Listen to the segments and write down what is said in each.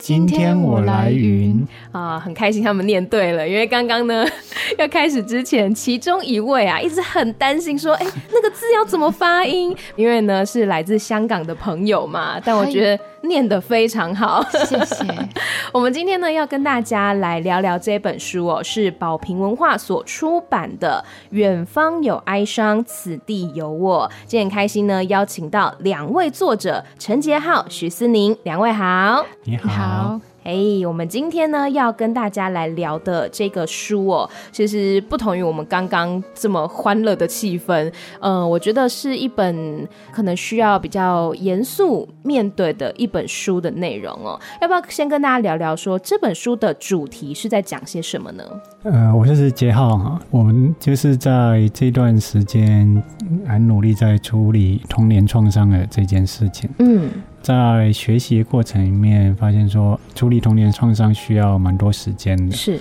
今天我来云啊，很开心他们念对了，因为刚刚呢 要开始之前，其中一位啊一直很担心说，哎，那个字要怎么发音？因为呢是来自香港的朋友嘛，但我觉得。念得非常好，谢谢。我们今天呢要跟大家来聊聊这本书哦，是宝瓶文化所出版的《远方有哀伤，此地有我》。今天很开心呢，邀请到两位作者陈杰浩、许思宁，两位好。你好。你好哎，hey, 我们今天呢要跟大家来聊的这个书哦，其实不同于我们刚刚这么欢乐的气氛，嗯、呃，我觉得是一本可能需要比较严肃面对的一本书的内容哦。要不要先跟大家聊聊说这本书的主题是在讲些什么呢？呃，我就是杰浩哈，我们就是在这段时间很努力在处理童年创伤的这件事情。嗯。在学习的过程里面，发现说处理童年创伤需要蛮多时间的。是，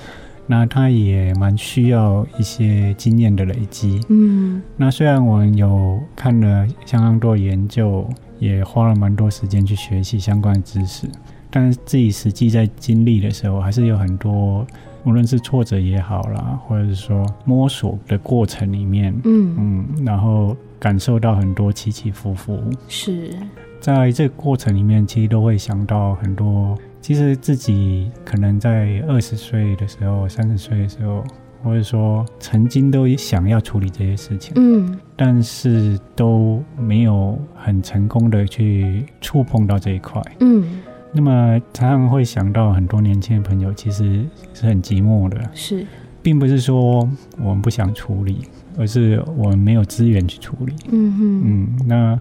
那他也蛮需要一些经验的累积。嗯，那虽然我们有看了相当多研究，也花了蛮多时间去学习相关的知识，但是自己实际在经历的时候，还是有很多，无论是挫折也好啦，或者是说摸索的过程里面，嗯嗯，然后感受到很多起起伏伏。是。在这个过程里面，其实都会想到很多。其实自己可能在二十岁的时候、三十岁的时候，或者说曾经都想要处理这些事情，嗯，但是都没有很成功的去触碰到这一块，嗯。那么常常会想到很多年轻的朋友，其实是很寂寞的，是，并不是说我们不想处理，而是我们没有资源去处理，嗯嗯嗯，那。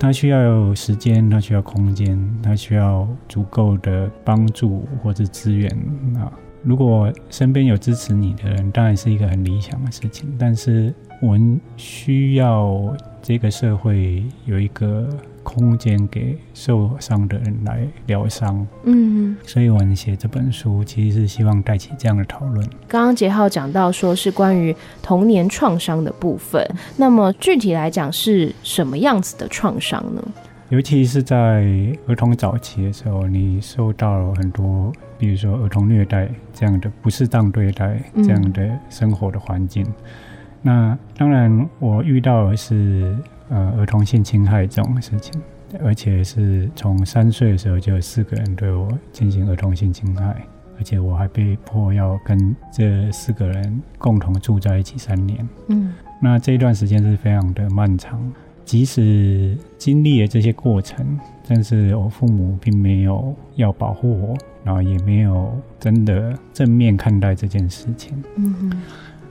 他需要有时间，他需要空间，他需要足够的帮助或者资源啊。如果身边有支持你的人，当然是一个很理想的事情。但是我们需要这个社会有一个。空间给受伤的人来疗伤，嗯，所以我们写这本书其实是希望带起这样的讨论。刚刚杰浩讲到说是关于童年创伤的部分，那么具体来讲是什么样子的创伤呢？尤其是在儿童早期的时候，你受到了很多，比如说儿童虐待这样的不适当对待这样的生活的环境。嗯、那当然，我遇到的是。呃，儿童性侵害这种事情，而且是从三岁的时候就有四个人对我进行儿童性侵害，而且我还被迫要跟这四个人共同住在一起三年。嗯，那这一段时间是非常的漫长，即使经历了这些过程，但是我父母并没有要保护我，然后也没有真的正面看待这件事情。嗯哼。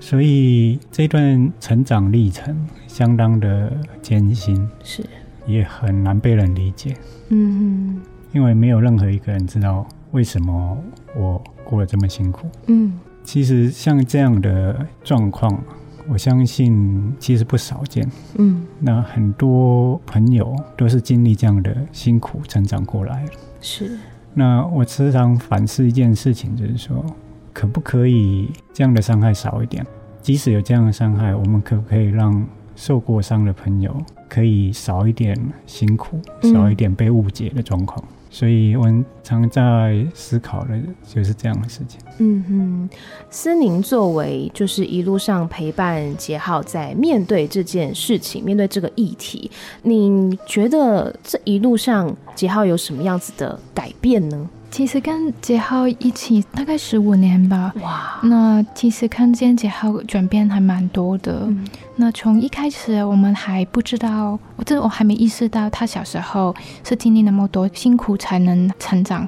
所以这段成长历程相当的艰辛，是也很难被人理解。嗯哼，因为没有任何一个人知道为什么我过得这么辛苦。嗯，其实像这样的状况，我相信其实不少见。嗯，那很多朋友都是经历这样的辛苦成长过来。是，那我时常反思一件事情，就是说。可不可以这样的伤害少一点？即使有这样的伤害，我们可不可以让受过伤的朋友可以少一点辛苦，少一点被误解的状况？嗯、所以我们常在思考的就是这样的事情。嗯哼，思宁作为就是一路上陪伴杰浩在面对这件事情，面对这个议题，你觉得这一路上杰浩有什么样子的改变呢？其实跟杰浩一起大概十五年吧，哇！那其实看见杰浩转变还蛮多的。嗯、那从一开始我们还不知道，我这我还没意识到他小时候是经历那么多辛苦才能成长。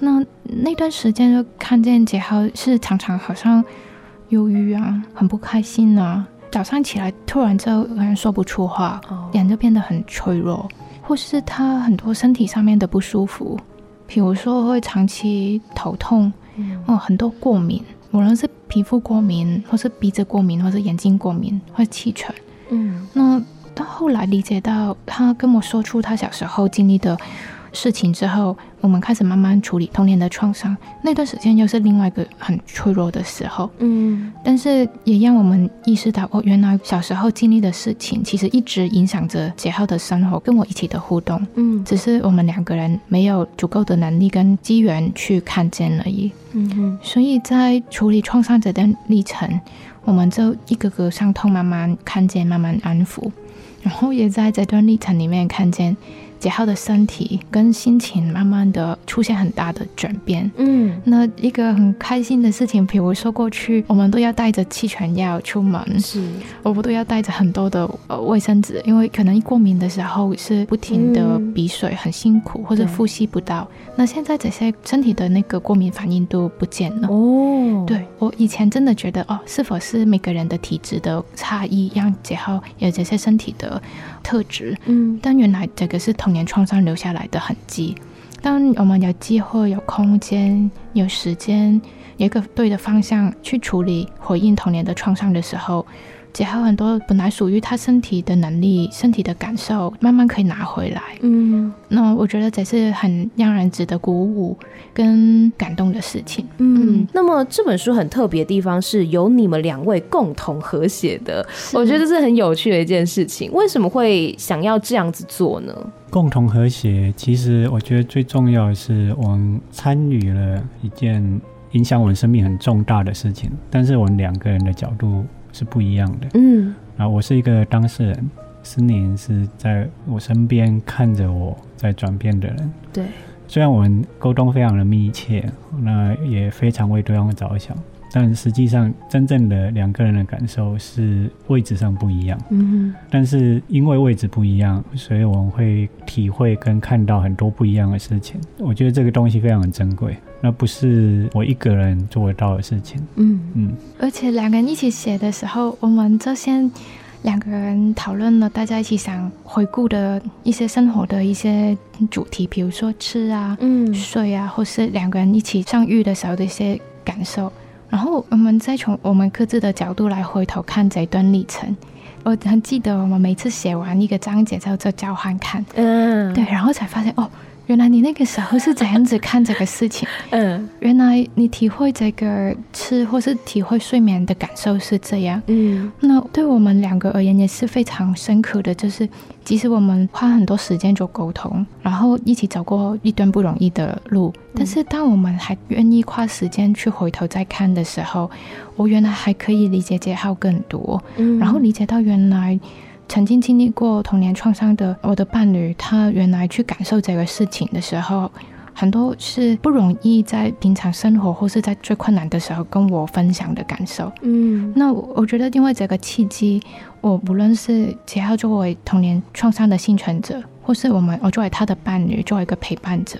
那那段时间就看见杰浩是常常好像忧郁啊，很不开心啊，早上起来突然就说不出话，哦、脸就变得很脆弱，或是他很多身体上面的不舒服。比如说会长期头痛，嗯，哦，很多过敏，无论是皮肤过敏，或是鼻子过敏，或是眼睛过敏，或是气喘，嗯，那到后来理解到，他跟我说出他小时候经历的事情之后，我们开始慢慢处理童年的创伤。那段时间又是另外一个很脆弱的时候，嗯，但是也让我们意识到，哦，原来小时候经历的事情，其实一直影响着杰浩的生活，跟我一起的互动，嗯，只是我们两个人没有足够的能力跟机缘去看见而已，嗯哼。所以在处理创伤这段历程，我们就一个个伤痛慢慢看见，慢慢安抚，然后也在这段历程里面看见。杰浩的身体跟心情慢慢的出现很大的转变。嗯，那一个很开心的事情，比如说过去我们都要带着气喘药出门，是，我们都要带着很多的呃卫生纸，因为可能一过敏的时候是不停的鼻水，很辛苦，或者呼吸不到。那现在这些身体的那个过敏反应都不见了。哦，对，我以前真的觉得哦，是否是每个人的体质的差异让杰浩有这些身体的特质？嗯，但原来这个是。童年创伤留下来的痕迹。当我们有机会、有空间、有时间，有一个对的方向去处理、回应童年的创伤的时候。杰浩很多本来属于他身体的能力、身体的感受，慢慢可以拿回来。嗯，那我觉得这是很让人值得鼓舞跟感动的事情。嗯，那么这本书很特别的地方是由你们两位共同合写的，我觉得这是很有趣的一件事情。为什么会想要这样子做呢？共同和写，其实我觉得最重要的是我们参与了一件影响我们生命很重大的事情，但是我们两个人的角度。是不一样的。嗯，啊，我是一个当事人，思宁是在我身边看着我在转变的人。对，虽然我们沟通非常的密切，那也非常为对方着想，但实际上真正的两个人的感受是位置上不一样。嗯，但是因为位置不一样，所以我们会体会跟看到很多不一样的事情。我觉得这个东西非常的珍贵。那不是我一个人做得到的事情。嗯嗯，而且两个人一起写的时候，我们就先两个人讨论了，大家一起想回顾的一些生活的一些主题，比如说吃啊、嗯、睡啊，或是两个人一起相遇的时候的一些感受。然后我们再从我们各自的角度来回头看这一段历程。我很记得，我们每次写完一个章节之后就交换看，嗯，对，然后才发现哦。原来你那个时候是怎样子看这个事情？嗯，原来你体会这个吃或是体会睡眠的感受是这样。嗯，那对我们两个而言也是非常深刻的，就是即使我们花很多时间做沟通，然后一起走过一段不容易的路，但是当我们还愿意花时间去回头再看的时候，我原来还可以理解杰浩更多。嗯，然后理解到原来。曾经经历过童年创伤的我的伴侣，他原来去感受这个事情的时候，很多是不容易在平常生活或是在最困难的时候跟我分享的感受。嗯，那我我觉得因为这个契机，我无论是杰浩作为童年创伤的幸存者，或是我们我作为他的伴侣，作为一个陪伴者，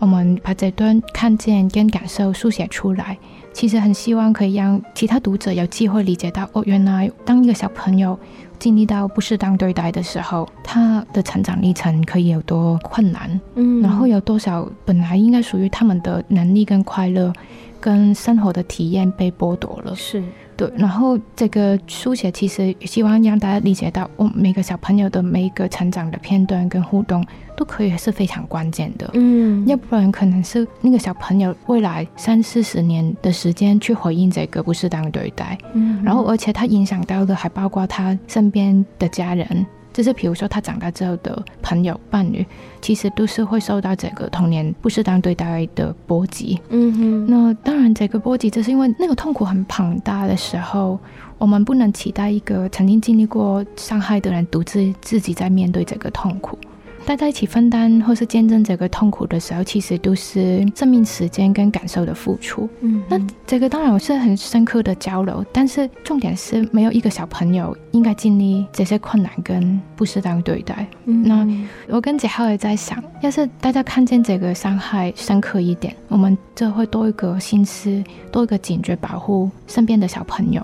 我们把这段看见跟感受书写出来，其实很希望可以让其他读者有机会理解到，哦，原来当一个小朋友。经历到不适当对待的时候，他的成长历程可以有多困难？嗯，然后有多少本来应该属于他们的能力跟快乐，跟生活的体验被剥夺了？是。对，然后这个书写其实希望让大家理解到，我每个小朋友的每一个成长的片段跟互动都可以是非常关键的。嗯，要不然可能是那个小朋友未来三四十年的时间去回应这个不适当对待。嗯，然后而且他影响到的还包括他身边的家人。就是比如说，他长大之后的朋友、伴侣，其实都是会受到这个童年不适当对待的波及。嗯哼。那当然，这个波及，就是因为那个痛苦很庞大的时候，我们不能期待一个曾经经历过伤害的人独自自己在面对这个痛苦。大家一起分担或是见证这个痛苦的时候，其实都是生命时间跟感受的付出。嗯，那这个当然我是很深刻的交流，但是重点是没有一个小朋友应该经历这些困难跟不适当对待。嗯，那我跟杰浩也在想，要是大家看见这个伤害深刻一点，我们就会多一个心思，多一个警觉，保护身边的小朋友，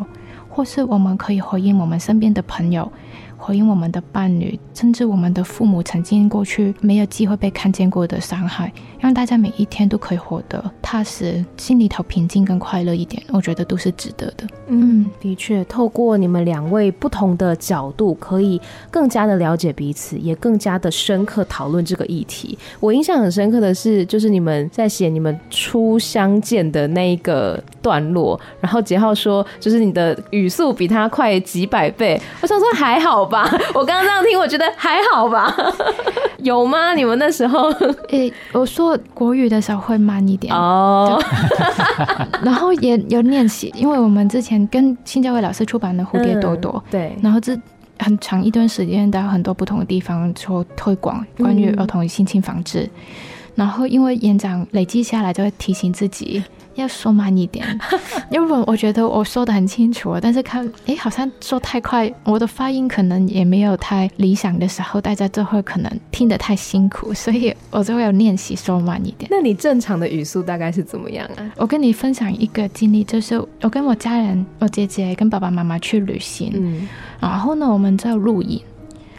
或是我们可以回应我们身边的朋友。回应我们的伴侣，甚至我们的父母曾经过去没有机会被看见过的伤害，让大家每一天都可以活得踏实，心里头平静跟快乐一点，我觉得都是值得的。嗯，的确，透过你们两位不同的角度，可以更加的了解彼此，也更加的深刻讨论这个议题。我印象很深刻的是，就是你们在写你们初相见的那一个段落，然后杰浩说，就是你的语速比他快几百倍。我想说还好吧，我刚刚这样听，我觉得还好吧。有吗？你们那时候？诶、欸，我说国语的时候会慢一点哦，然后也有练习，因为我们之前跟新教会老师出版的《蝴蝶朵朵》，对，然后这很长一段时间到很多不同的地方做推广，关于儿童性侵防治。然后因为演讲累积下来，就会提醒自己。要说慢一点，因为我觉得我说的很清楚，但是看，哎，好像说太快，我的发音可能也没有太理想的时候，大家就会可能听得太辛苦，所以我就会要练习说慢一点。那你正常的语速大概是怎么样啊？我跟你分享一个经历，就是我跟我家人，我姐姐跟爸爸妈妈去旅行，嗯，然后呢，我们在录影。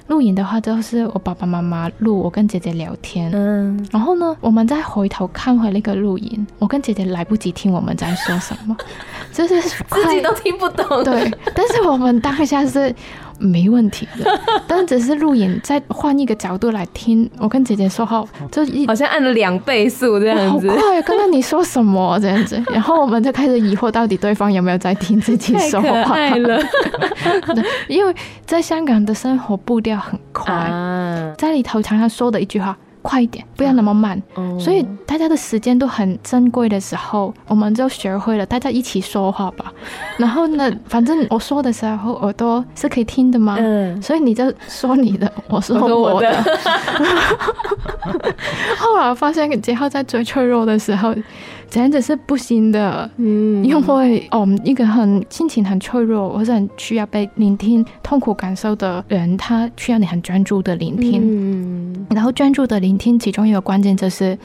录影的话，就是我爸爸妈妈录我跟姐姐聊天，嗯，然后呢，我们再回头看回那个录影，我跟姐姐来不及听我们在说什么，就是自己都听不懂。对，但是我们当下是。没问题的，但只是录影再换一个角度来听，我跟姐姐说话就一好像按了两倍速这样子，好快！刚刚你说什么这样子？然后我们就开始疑惑，到底对方有没有在听自己 说话？因为在香港的生活步调很快，啊、在里头常常说的一句话。快一点，不要那么慢。嗯、所以大家的时间都很珍贵的时候，我们就学会了大家一起说话吧。然后呢，反正我说的时候耳朵是可以听的嘛。嗯。所以你就说你的，我说我的。后来我发现杰浩在最脆弱的时候。简直是不行的，嗯，因为我们，一个很心情很脆弱，或者很需要被聆听痛苦感受的人，他需要你很专注的聆听，嗯，然后专注的聆听，其中一个关键就是。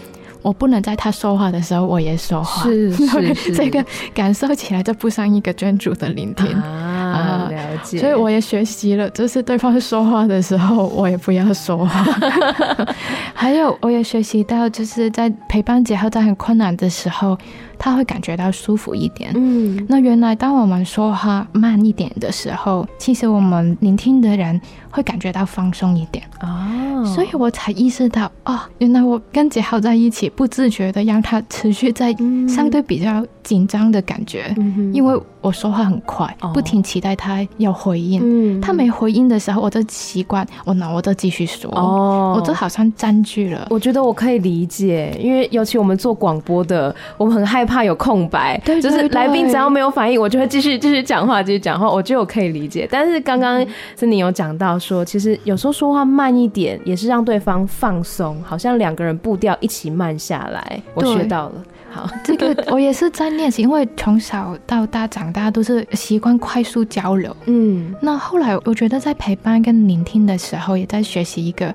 我不能在他说话的时候我也说话，是是 是，这个感受起来就不像一个专注的聆听啊，了解。所以我也学习了，就是对方说话的时候，我也不要说话。还有，我也学习到，就是在陪伴姐后在很困难的时候。他会感觉到舒服一点。嗯，那原来当我们说话慢一点的时候，其实我们聆听的人会感觉到放松一点。哦，所以我才意识到，哦，原来我跟杰浩在一起，不自觉的让他持续在相对比较紧张的感觉，嗯、因为我说话很快，不停期待他要回应。嗯、他没回应的时候，我就习惯，我那我就继续说。哦，我就好像占据了。我觉得我可以理解，因为尤其我们做广播的，我们很害怕有空白，对，对，对，就是来宾只要没有反应，我就会继续继续讲话，继续讲话。我觉得我可以理解，但是刚刚是你有讲到说，其实有时候说话慢一点，也是让对方放松，好像两个人步调一起慢下来。我学到了。好，这个 我也是在练习，因为从小到大长大都是习惯快速交流。嗯，那后来我觉得在陪伴跟聆听的时候，也在学习一个。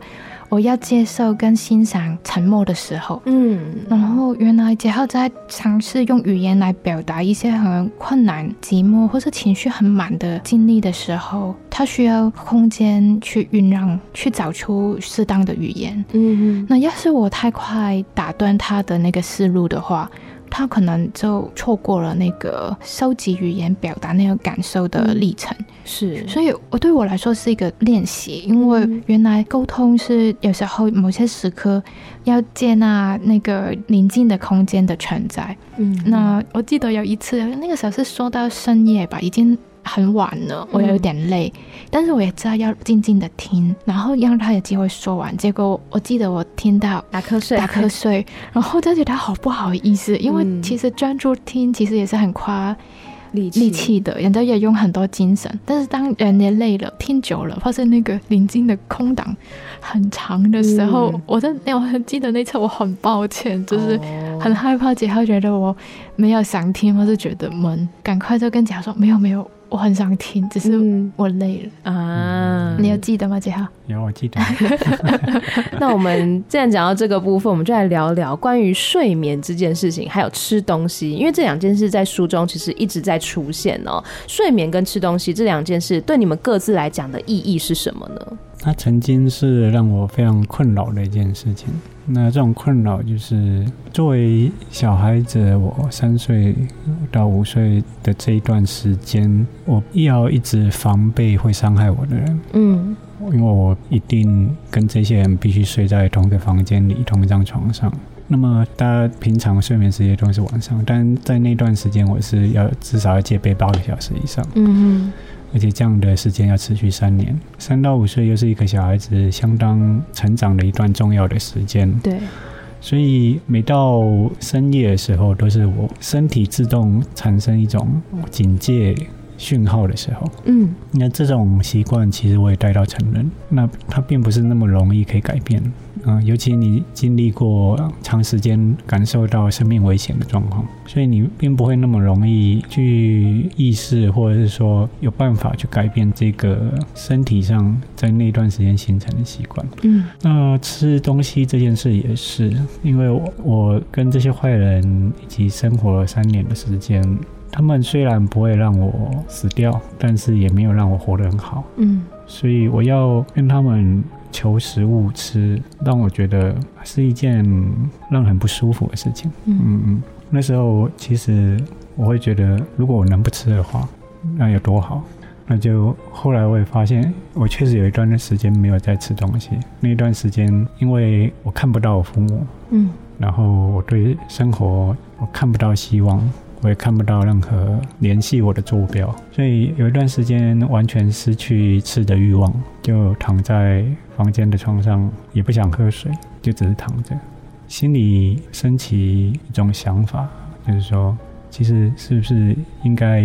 我要接受跟欣赏沉默的时候，嗯，然后原来杰浩在尝试用语言来表达一些很困难、寂寞或是情绪很满的经历的时候，他需要空间去酝酿，去找出适当的语言。嗯，那要是我太快打断他的那个思路的话。他可能就错过了那个收集语言表达那个感受的历程，嗯、是，所以我对我来说是一个练习，因为原来沟通是有时候某些时刻要接纳那个宁静的空间的存在。嗯，那我记得有一次，那个时候是说到深夜吧，已经。很晚了，我有点累，嗯、但是我也知道要静静的听，然后让他有机会说完。结果我记得我听到打瞌睡，打瞌睡，然后就觉得好不好意思，因为其实专注听其实也是很夸力气力气的，人家也用很多精神。但是当人也累了，听久了，发现那个宁静的空档很长的时候，嗯、我在我很记得那次我很抱歉，就是很害怕桀浩觉得我没有想听，或是觉得闷，赶快就跟桀浩说没有没有。我很想听，只是我累了啊。你有记得吗？杰浩？有，我记得。那我们既然讲到这个部分，我们就来聊聊关于睡眠这件事情，还有吃东西，因为这两件事在书中其实一直在出现哦。睡眠跟吃东西这两件事，对你们各自来讲的意义是什么呢？它曾经是让我非常困扰的一件事情。那这种困扰就是，作为小孩子，我三岁到五岁的这一段时间，我要一直防备会伤害我的人。嗯，因为我一定跟这些人必须睡在同一个房间里，同一张床上。那么大家平常睡眠时间都是晚上，但在那段时间，我是要至少要戒备八个小时以上。嗯。而且这样的时间要持续三年，三到五岁又是一个小孩子相当成长的一段重要的时间。对，所以每到深夜的时候，都是我身体自动产生一种警戒讯号的时候。嗯，那这种习惯其实我也带到成人，那它并不是那么容易可以改变。嗯，尤其你经历过长时间感受到生命危险的状况，所以你并不会那么容易去意识，或者是说有办法去改变这个身体上在那段时间形成的习惯。嗯，那吃东西这件事也是，因为我我跟这些坏人一起生活了三年的时间，他们虽然不会让我死掉，但是也没有让我活得很好。嗯，所以我要跟他们。求食物吃，让我觉得是一件让人很不舒服的事情。嗯嗯，那时候其实我会觉得，如果我能不吃的话，那有多好。那就后来我也发现，我确实有一段时间没有在吃东西。那一段时间，因为我看不到我父母，嗯，然后我对生活我看不到希望。我也看不到任何联系我的坐标，所以有一段时间完全失去吃的欲望，就躺在房间的床上，也不想喝水，就只是躺着，心里升起一种想法，就是说，其实是不是应该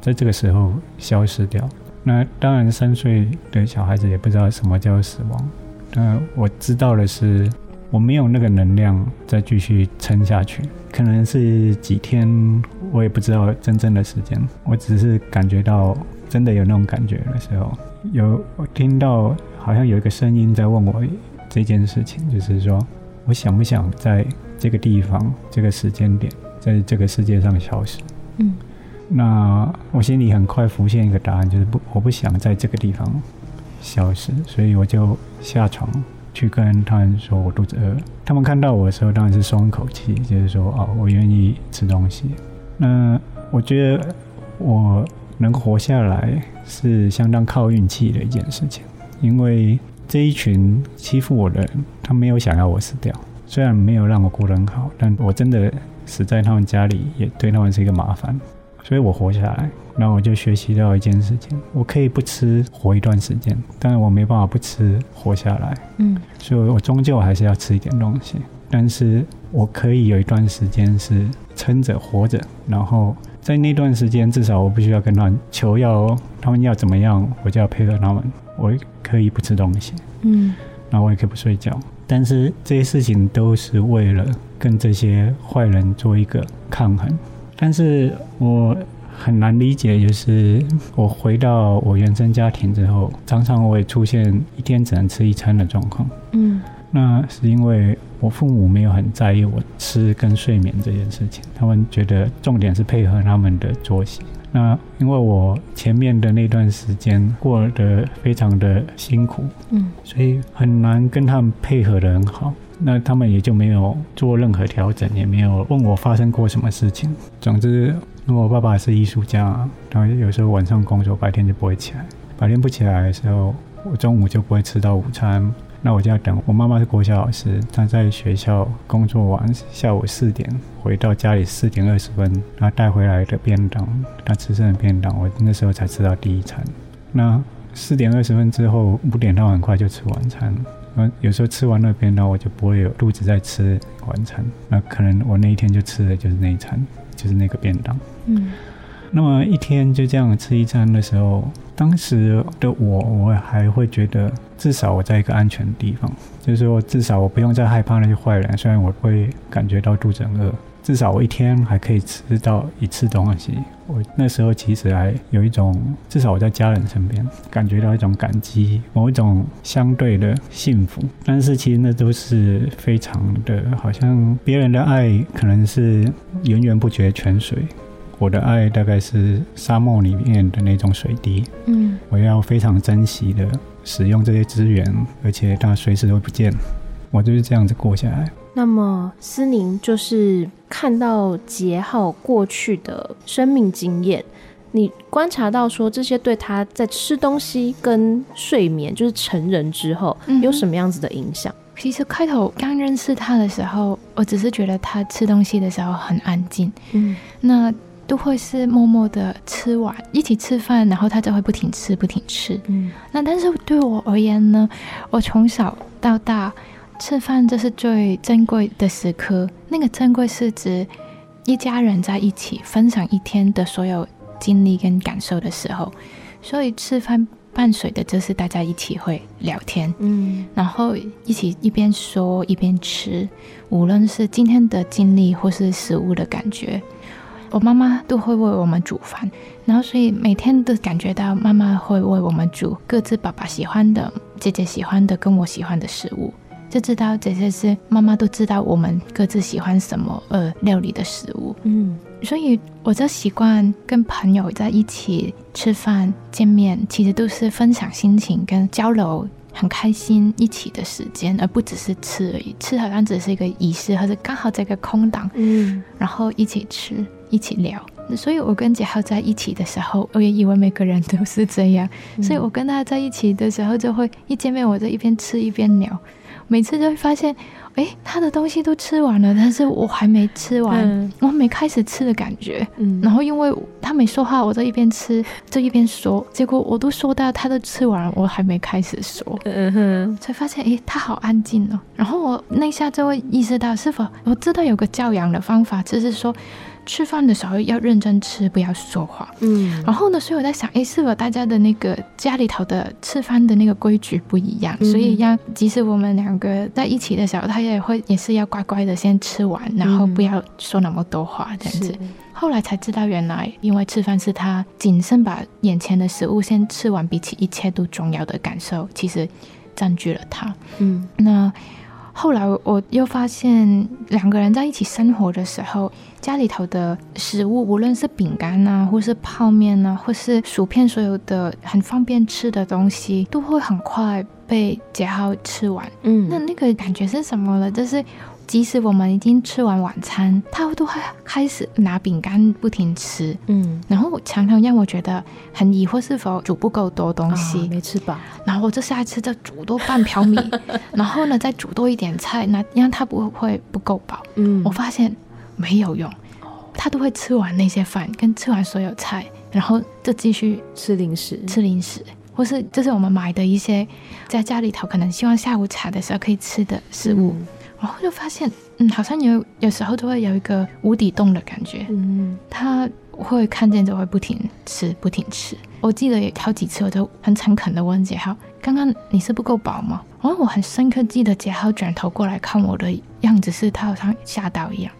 在这个时候消失掉？那当然，三岁的小孩子也不知道什么叫死亡，但我知道的是。我没有那个能量再继续撑下去，可能是几天，我也不知道真正的时间。我只是感觉到真的有那种感觉的时候，有我听到好像有一个声音在问我这件事情，就是说我想不想在这个地方、这个时间点，在这个世界上消失？嗯，那我心里很快浮现一个答案，就是不，我不想在这个地方消失，所以我就下床。去跟他们说我肚子饿，他们看到我的时候当然是松一口气，就是说哦，我愿意吃东西。那我觉得我能活下来是相当靠运气的一件事情，因为这一群欺负我的人，他没有想要我死掉，虽然没有让我过得很好，但我真的死在他们家里，也对他们是一个麻烦。所以我活下来，那我就学习到一件事情：我可以不吃活一段时间，但是我没办法不吃活下来。嗯，所以我终究还是要吃一点东西。但是我可以有一段时间是撑着活着，然后在那段时间，至少我不需要跟他们求要，他们要怎么样，我就要配合他们。我可以不吃东西，嗯，然后我也可以不睡觉。但是这些事情都是为了跟这些坏人做一个抗衡。但是我很难理解，就是我回到我原生家庭之后，常常我也出现一天只能吃一餐的状况。嗯，那是因为我父母没有很在意我吃跟睡眠这件事情，他们觉得重点是配合他们的作息。那因为我前面的那段时间过得非常的辛苦，嗯，所以很难跟他们配合得很好。那他们也就没有做任何调整，也没有问我发生过什么事情。总之，因为我爸爸是艺术家，然后有时候晚上工作，白天就不会起来。白天不起来的时候，我中午就不会吃到午餐。那我就要等。我妈妈是国小老师，她在学校工作完，下午四点回到家里，四点二十分，她带回来的便当，她吃剩的便当，我那时候才吃到第一餐。那四点二十分之后，五点到很快就吃晚餐。那有时候吃完那边呢，我就不会有肚子在吃晚餐。那可能我那一天就吃的就是那一餐，就是那个便当。嗯。那么一天就这样吃一餐的时候，当时的我，我还会觉得至少我在一个安全的地方，就是说至少我不用再害怕那些坏人，虽然我会感觉到肚子很饿。至少我一天还可以吃到一次东西。我那时候其实还有一种，至少我在家人身边感觉到一种感激，某一种相对的幸福。但是其实那都是非常的，好像别人的爱可能是源源不绝泉水，我的爱大概是沙漠里面的那种水滴。嗯，我要非常珍惜的使用这些资源，而且它随时都不见。我就是这样子过下来。那么，思宁就是看到杰浩过去的生命经验，你观察到说这些对他在吃东西跟睡眠，就是成人之后，有什么样子的影响？嗯，其实开头刚认识他的时候，我只是觉得他吃东西的时候很安静，嗯，那都会是默默的吃完，一起吃饭，然后他就会不停吃，不停吃，嗯，那但是对我而言呢，我从小到大。吃饭这是最珍贵的时刻，那个珍贵是指一家人在一起分享一天的所有经历跟感受的时候，所以吃饭伴随的就是大家一起会聊天，嗯，然后一起一边说一边吃，无论是今天的经历或是食物的感觉，我妈妈都会为我们煮饭，然后所以每天都感觉到妈妈会为我们煮各自爸爸喜欢的、姐姐喜欢的、跟我喜欢的食物。就知道这些是妈妈都知道我们各自喜欢什么呃料理的食物，嗯，所以我就习惯跟朋友在一起吃饭见面，其实都是分享心情跟交流，很开心一起的时间，而不只是吃而已。吃好像只是一个仪式，或者刚好这个空档，嗯，然后一起吃一起聊。所以我跟杰浩在一起的时候，我也以为每个人都是这样，嗯，所以我跟他在一起的时候，就会一见面我就一边吃一边聊。每次都会发现，哎，他的东西都吃完了，但是我还没吃完，嗯、我还没开始吃的感觉。嗯，然后因为他没说话，我在一边吃就一边说，结果我都说到他都吃完了，我还没开始说，嗯哼，才发现，哎，他好安静哦。然后我那下就会意识到，是否我知道有个教养的方法，就是说。吃饭的时候要认真吃，不要说话。嗯，然后呢，所以我在想，哎，是否大家的那个家里头的吃饭的那个规矩不一样？嗯、所以要即使我们两个在一起的时候，他也会也是要乖乖的先吃完，然后不要说那么多话这样子。嗯、后来才知道，原来因为吃饭是他谨慎把眼前的食物先吃完，比起一切都重要的感受，其实占据了他。嗯，那。后来我又发现，两个人在一起生活的时候，家里头的食物，无论是饼干啊，或是泡面啊，或是薯片，所有的很方便吃的东西，都会很快被杰浩吃完。嗯，那那个感觉是什么呢？就是。即使我们已经吃完晚餐，他都会开始拿饼干不停吃，嗯，然后常常让我觉得很疑惑，是否煮不够多东西，哦、没吃饱，然后我就下一次再煮多半瓢米，然后呢再煮多一点菜，那让他不会不够饱，嗯，我发现没有用，他都会吃完那些饭，跟吃完所有菜，然后就继续吃零食，吃零食，或是这是我们买的一些在家里头可能希望下午茶的时候可以吃的食物。嗯然后就发现，嗯，好像有有时候都会有一个无底洞的感觉。嗯，他会看见就会不停吃，不停吃。我记得有好几次，我就很诚恳的问杰浩：“刚刚你是不够饱吗？”然后我很深刻记得杰浩转头过来看我的样子，是他好像吓到一样，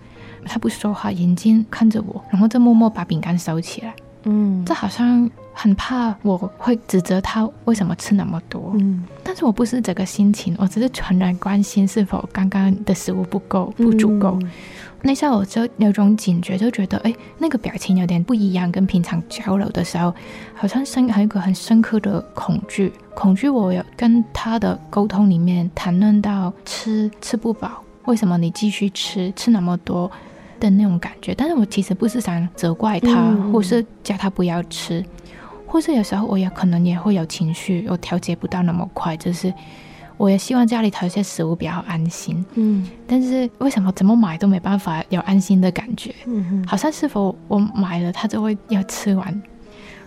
他不说话，眼睛看着我，然后就默默把饼干收起来。嗯，这好像。很怕我会指责他为什么吃那么多，嗯，但是我不是这个心情，我只是纯然关心是否刚刚的食物不够不足够。嗯、那下我就有种警觉，就觉得哎，那个表情有点不一样，跟平常交流的时候，好像深还有一个很深刻的恐惧，恐惧我有跟他的沟通里面谈论到吃吃不饱，为什么你继续吃吃那么多的那种感觉，但是我其实不是想责怪他，嗯、或是叫他不要吃。或是有时候我也可能也会有情绪，我调节不到那么快，就是我也希望家里头一些食物比较安心，嗯，但是为什么怎么买都没办法有安心的感觉？嗯哼，好像是否我买了他就会要吃完，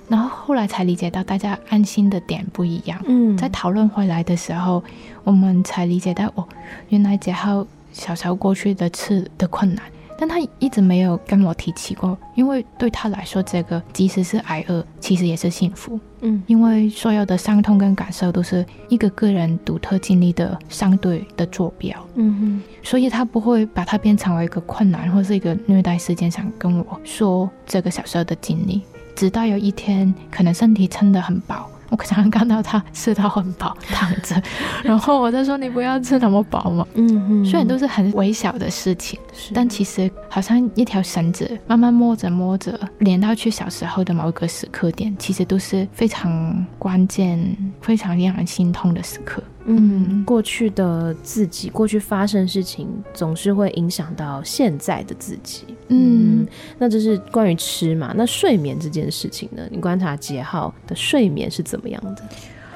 然后后来才理解到大家安心的点不一样，嗯，在讨论回来的时候，我们才理解到哦，原来桀浩小时候过去的吃的困难。但他一直没有跟我提起过，因为对他来说，这个即使是挨饿，其实也是幸福。嗯，因为所有的伤痛跟感受都是一个个人独特经历的相对的坐标。嗯哼，所以他不会把它变成为一个困难或是一个虐待事件，想跟我说这个小时候的经历。直到有一天，可能身体撑得很饱。我常常看到他吃到很饱，躺着，然后我在说，你不要吃那么饱嘛。嗯嗯，虽然都是很微小的事情，但其实好像一条绳子慢慢摸着摸着，连到去小时候的某一个时刻点，其实都是非常关键、非常让人心痛的时刻。嗯，过去的自己，过去发生的事情，总是会影响到现在的自己。嗯，嗯，那这是关于吃嘛？那睡眠这件事情呢？你观察杰浩的睡眠是怎么样的？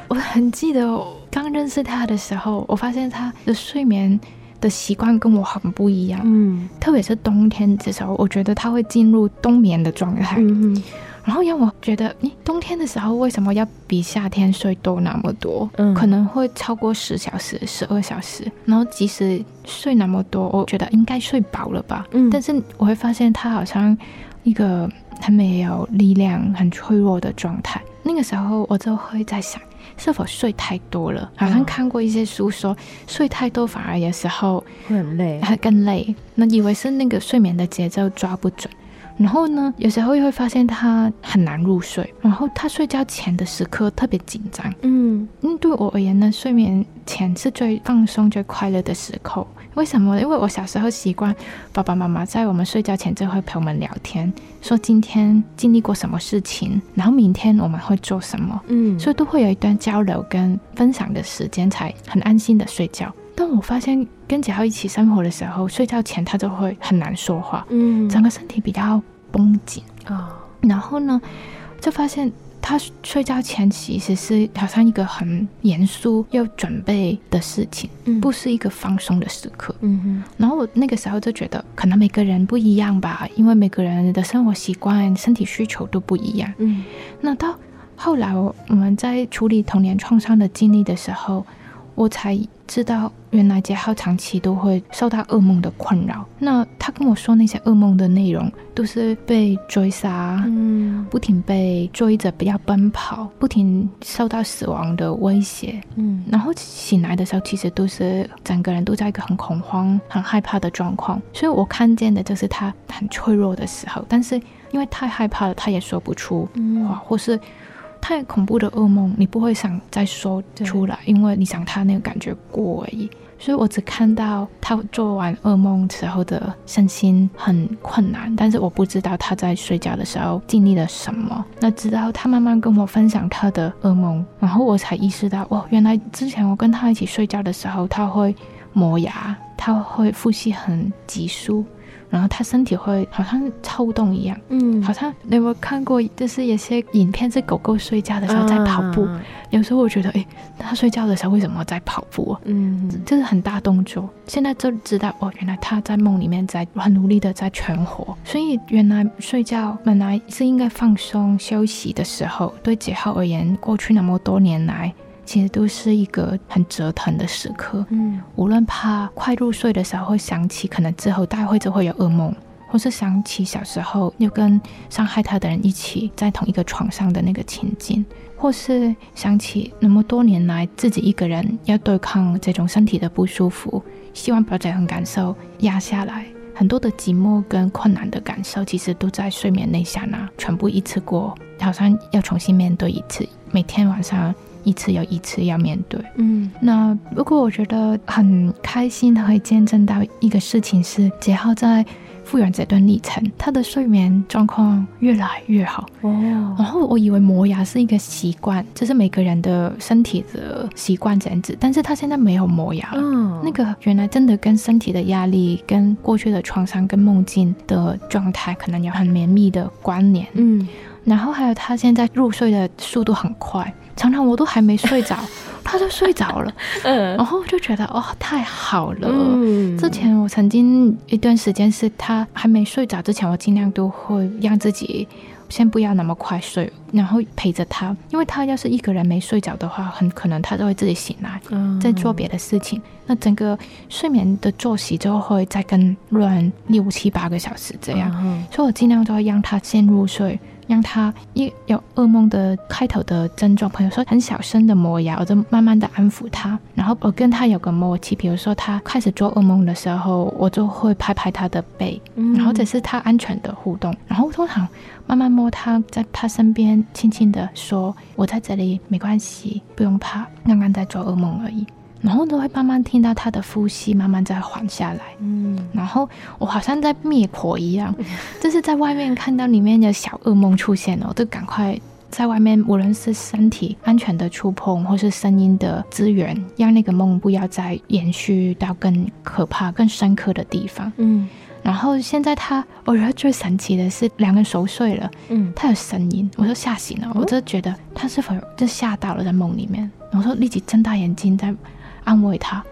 我很记得刚认识他的时候，我发现他的睡眠的习惯跟我很不一样。嗯，特别是冬天的时候，我觉得他会进入冬眠的状态。嗯然后让我觉得，你冬天的时候为什么要比夏天睡多那么多？嗯，可能会超过十小时、十二小时。然后即使睡那么多，我觉得应该睡饱了吧？嗯，但是我会发现他好像一个很没有力量、很脆弱的状态。那个时候我就会在想，是否睡太多了？好像看过一些书说，睡太多反而有时候会很累，还更累。那以为是那个睡眠的节奏抓不准。然后呢，有时候又会发现他很难入睡，然后他睡觉前的时刻特别紧张。嗯，嗯，对我而言呢，睡眠前是最放松、最快乐的时刻。为什么？因为我小时候习惯爸爸妈妈在我们睡觉前就会陪我们聊天，说今天经历过什么事情，然后明天我们会做什么。嗯，所以都会有一段交流跟分享的时间，才很安心的睡觉。但我发现跟杰浩一起生活的时候，睡觉前他就会很难说话，嗯，整个身体比较绷紧啊。然后呢，就发现他睡觉前其实是好像一个很严肃要准备的事情，嗯，不是一个放松的时刻。嗯哼。然后我那个时候就觉得，可能每个人不一样吧，因为每个人的生活习惯、身体需求都不一样。嗯。那到后来，我们在处理童年创伤的经历的时候，我才知道，原来杰浩长期都会受到噩梦的困扰。那他跟我说那些噩梦的内容，都是被追杀，嗯，不停被追着不要奔跑，不停受到死亡的威胁，嗯。然后醒来的时候，其实都是整个人都在一个很恐慌、很害怕的状况。所以我看见的就是他很脆弱的时候，但是因为太害怕了，他也说不出话，嗯，或是。太恐怖的噩梦，你不会想再说出来，因为你想他那个感觉过而已。所以我只看到他做完噩梦时候的身心很困难，但是我不知道他在睡觉的时候经历了什么。那直到他慢慢跟我分享他的噩梦，然后我才意识到，哦，原来之前我跟他一起睡觉的时候，他会磨牙，他会呼吸很急促。然后他身体会好像抽动一样，嗯，好像你有没有看过，就是有些影片是狗狗睡觉的时候在跑步，啊、有时候我觉得，哎，它睡觉的时候为什么在跑步啊？嗯，这是很大动作。现在就知道，哦，原来它在梦里面在很努力的在存活，所以原来睡觉本来是应该放松休息的时候，对杰浩而言，过去那么多年来。其实都是一个很折腾的时刻。嗯，无论怕快入睡的时候会想起，可能之后大会就会有噩梦，或是想起小时候又跟伤害他的人一起在同一个床上的那个情景，或是想起那么多年来自己一个人要对抗这种身体的不舒服，希望把这种感受压下来，很多的寂寞跟困难的感受，其实都在睡眠那下那全部一次过，好像要重新面对一次，每天晚上。一次又一次要面对，嗯，那如果我觉得很开心，可以见证到一个事情是，杰浩在复原这段历程，他的睡眠状况越来越好。哦。然后我以为磨牙是一个习惯，这、就是每个人的身体的习惯这样子，但是他现在没有磨牙了，嗯，那个原来真的跟身体的压力、跟过去的创伤、跟梦境的状态可能有很绵密的关联，嗯。然后还有他现在入睡的速度很快。常常我都还没睡着，他就睡着了，嗯，然后就觉得哦，太好了。嗯，之前我曾经一段时间是他还没睡着之前，我尽量都会让自己先不要那么快睡，然后陪着他，因为他要是一个人没睡着的话，很可能他就会自己醒来，在做别的事情。那整个睡眠的作息就会再更乱六七八个小时这样，所以我尽量都会让他先入睡。让他一有噩梦的开头的症状，朋友说很小声的磨牙，我就慢慢的安抚他。然后我跟他有个默契，比如说他开始做噩梦的时候，我就会拍拍他的背，然后这是他安全的互动。然后通常慢慢摸他，在他身边轻轻的说：“我在这里，没关系，不用怕，刚刚在做噩梦而已。”然后都会慢慢听到他的呼吸慢慢在缓下来，嗯，然后我好像在灭火一样，就是在外面看到里面的小噩梦出现了，我就赶快在外面，无论是身体安全的触碰，或是声音的资源，让那个梦不要再延续到更可怕、更深刻的地方，嗯。然后现在他，我觉得最神奇的是，两个人熟睡了，嗯，他有声音，我就吓醒了，我就觉得他是否就吓到了在梦里面，我说立即睁大眼睛在。安慰他，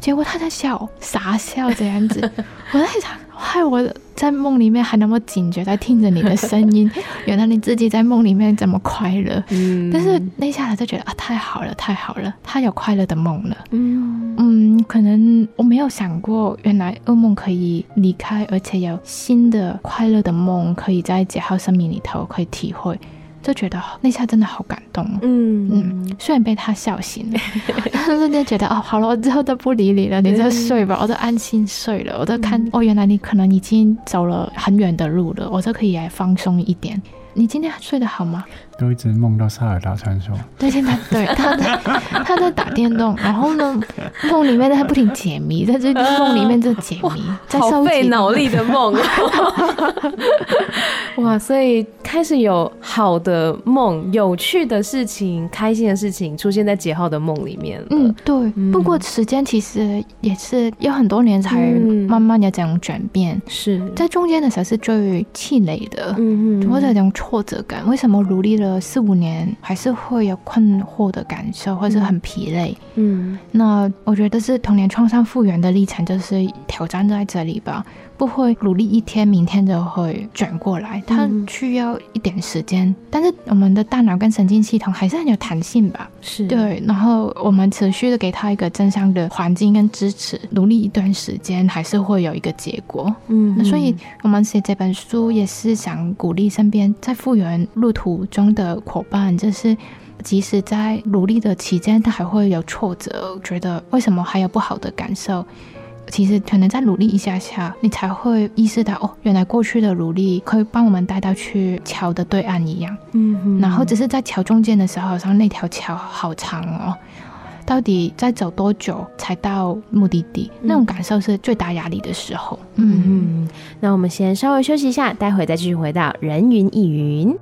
结果他在笑，傻笑这样子。我在想，害我在梦里面还那么警觉，在听着你的声音。原来你自己在梦里面这么快乐。嗯，但是那下来就觉得啊，太好了，太好了，他有快乐的梦了。嗯嗯，可能我没有想过，原来噩梦可以离开，而且有新的快乐的梦可以在杰浩生命里头可以体会。就觉得那下真的好感动，嗯。嗯，虽然被他笑醒了，但是就觉得哦，好了，我之后都不理你了，你就睡吧，我就安心睡了，我就看哦，原来你可能已经走了很远的路了，我就可以来放松一点。你今天睡得好吗？都一直梦到萨尔达传说。对，现在对他在他在打电动，然后呢，梦里面他不停解谜，在这梦里面在解谜，在好费脑力的梦。哇，所以开始有好的梦、有趣的事情、开心的事情出现在杰浩的梦里面。嗯，对。嗯、不过时间其实也是有很多年才慢慢的这样转变，是在中间的时候是最气馁的，嗯嗯，或者这种。挫折感，为什么努力了四五年还是会有困惑的感受，或是很疲累？嗯，那我觉得是童年创伤复原的历程，就是挑战在这里吧。不会努力一天，明天就会转过来，它需要一点时间。嗯、但是我们的大脑跟神经系统还是很有弹性吧？是对。然后我们持续的给他一个正向的环境跟支持，努力一段时间，还是会有一个结果。嗯，那所以我们写这本书也是想鼓励身边在复原路途中的伙伴，就是即使在努力的期间，他还会有挫折，觉得为什么还有不好的感受？其实可能再努力一下下，你才会意识到哦，原来过去的努力可以帮我们带到去桥的对岸一样。嗯哼，然后只是在桥中间的时候，好像那条桥好长哦，到底再走多久才到目的地？嗯、那种感受是最大压力的时候。嗯嗯，那我们先稍微休息一下，待会再继续回到人云亦云。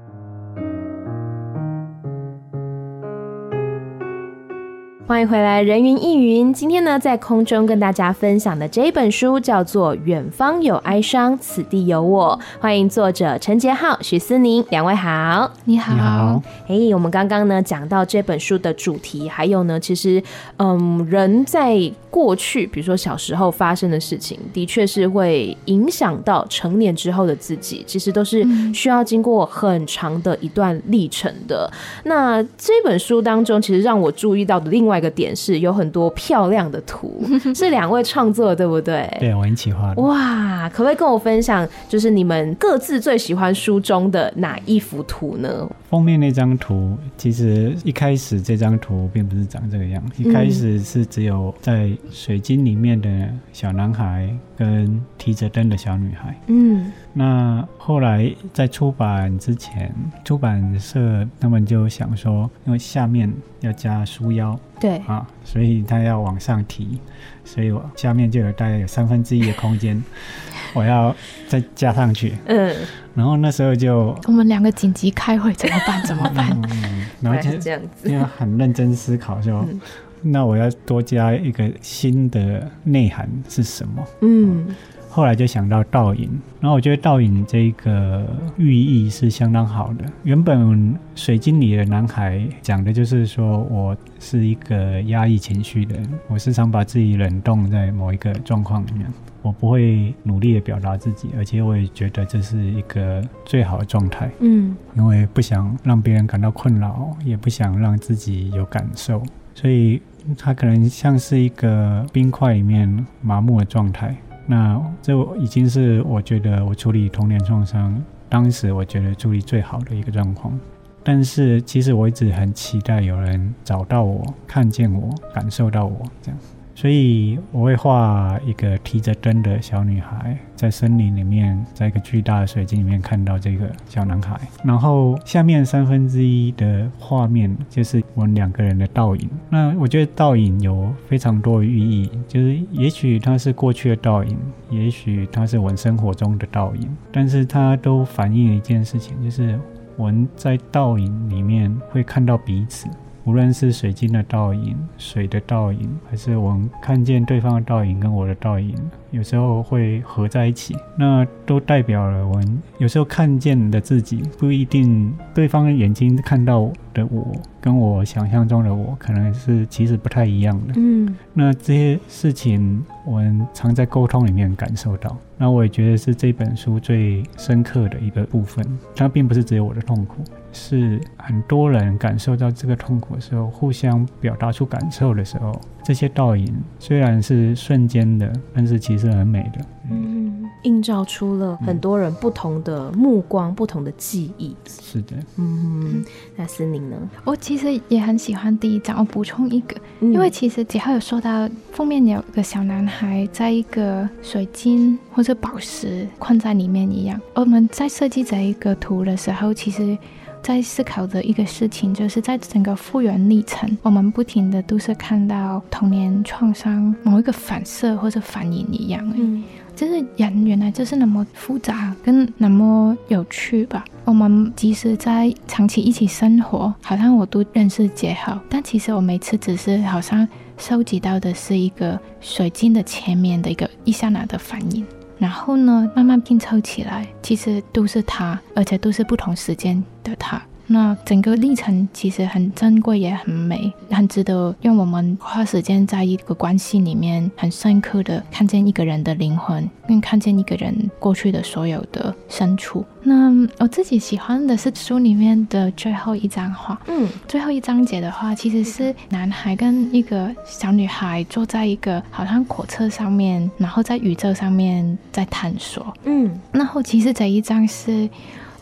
欢迎回来，人云亦云。今天呢，在空中跟大家分享的这一本书叫做《远方有哀伤，此地有我》。欢迎作者陈杰浩、许思宁两位好，你好。哎好，我们刚刚呢讲到这本书的主题，还有呢，其实，嗯，人在过去，比如说小时候发生的事情，的确是会影响到成年之后的自己，其实都是需要经过很长的一段历程的。嗯、那这本书当中，其实让我注意到的另外。一个点是有很多漂亮的图，是两位创作的，对不对？对，我很喜欢。哇，可不可以跟我分享，就是你们各自最喜欢书中的哪一幅图呢？封面那张图，其实一开始这张图并不是长这个样，一开始是只有在水晶里面的小男孩跟提着灯的小女孩。嗯。那后来在出版之前，出版社他们就想说，因为下面要加书腰，对啊，所以他要往上提，所以我下面就有大概有三分之一的空间，我要再加上去。嗯，然后那时候就我们两个紧急开会，怎么办？怎么办？嗯，然后就 这样子，因为很认真思考就，嗯、那我要多加一个新的内涵是什么？嗯。后来就想到倒影，然后我觉得倒影这个寓意是相当好的。原本水晶里的男孩讲的就是说我是一个压抑情绪的人，我时常把自己冷冻在某一个状况里面，我不会努力的表达自己，而且我也觉得这是一个最好的状态。嗯，因为不想让别人感到困扰，也不想让自己有感受，所以。它可能像是一个冰块里面麻木的状态，那这已经是我觉得我处理童年创伤当时我觉得处理最好的一个状况。但是其实我一直很期待有人找到我、看见我、感受到我这样。所以我会画一个提着灯的小女孩，在森林里面，在一个巨大的水晶里面看到这个小男孩。然后下面三分之一的画面就是我们两个人的倒影。那我觉得倒影有非常多的寓意，就是也许它是过去的倒影，也许它是我们生活中的倒影，但是它都反映了一件事情，就是我们在倒影里面会看到彼此。无论是水晶的倒影、水的倒影，还是我们看见对方的倒影跟我的倒影，有时候会合在一起，那都代表了我们有时候看见的自己不一定对方的眼睛看到的我，跟我想象中的我，可能是其实不太一样的。嗯，那这些事情我们常在沟通里面感受到。那我也觉得是这本书最深刻的一个部分，它并不是只有我的痛苦。是很多人感受到这个痛苦的时候，互相表达出感受的时候，这些倒影虽然是瞬间的，但是其实很美的。嗯，映照出了很多人不同的目光、嗯、不同的记忆。是的，嗯，那思宁呢？我其实也很喜欢第一章。我补充一个，嗯、因为其实杰浩有说到封面有个小男孩在一个水晶或者宝石困在里面一样。我们在设计这一个图的时候，其实。在思考的一个事情，就是在整个复原历程，我们不停的都是看到童年创伤某一个反射或者反应一样。嗯，就是人原来就是那么复杂跟那么有趣吧。我们即使在长期一起生活，好像我都认识杰浩，但其实我每次只是好像收集到的是一个水晶的前面的一个一刹那的反应。然后呢，慢慢拼凑起来，其实都是他，而且都是不同时间的他。那整个历程其实很珍贵，也很美，很值得用我们花时间在一个关系里面，很深刻的看见一个人的灵魂，跟看见一个人过去的所有的深处。那我自己喜欢的是书里面的最后一张画，嗯，最后一章节的话，其实是男孩跟一个小女孩坐在一个好像火车上面，然后在宇宙上面在探索，嗯，然后其实这一张是。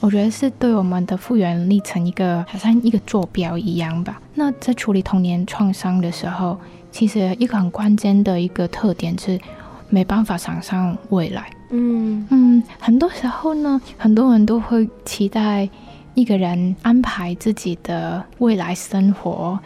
我觉得是对我们的复原历程一个好像一个坐标一样吧。那在处理童年创伤的时候，其实一个很关键的一个特点是没办法想象未来。嗯嗯，很多时候呢，很多人都会期待一个人安排自己的未来生活。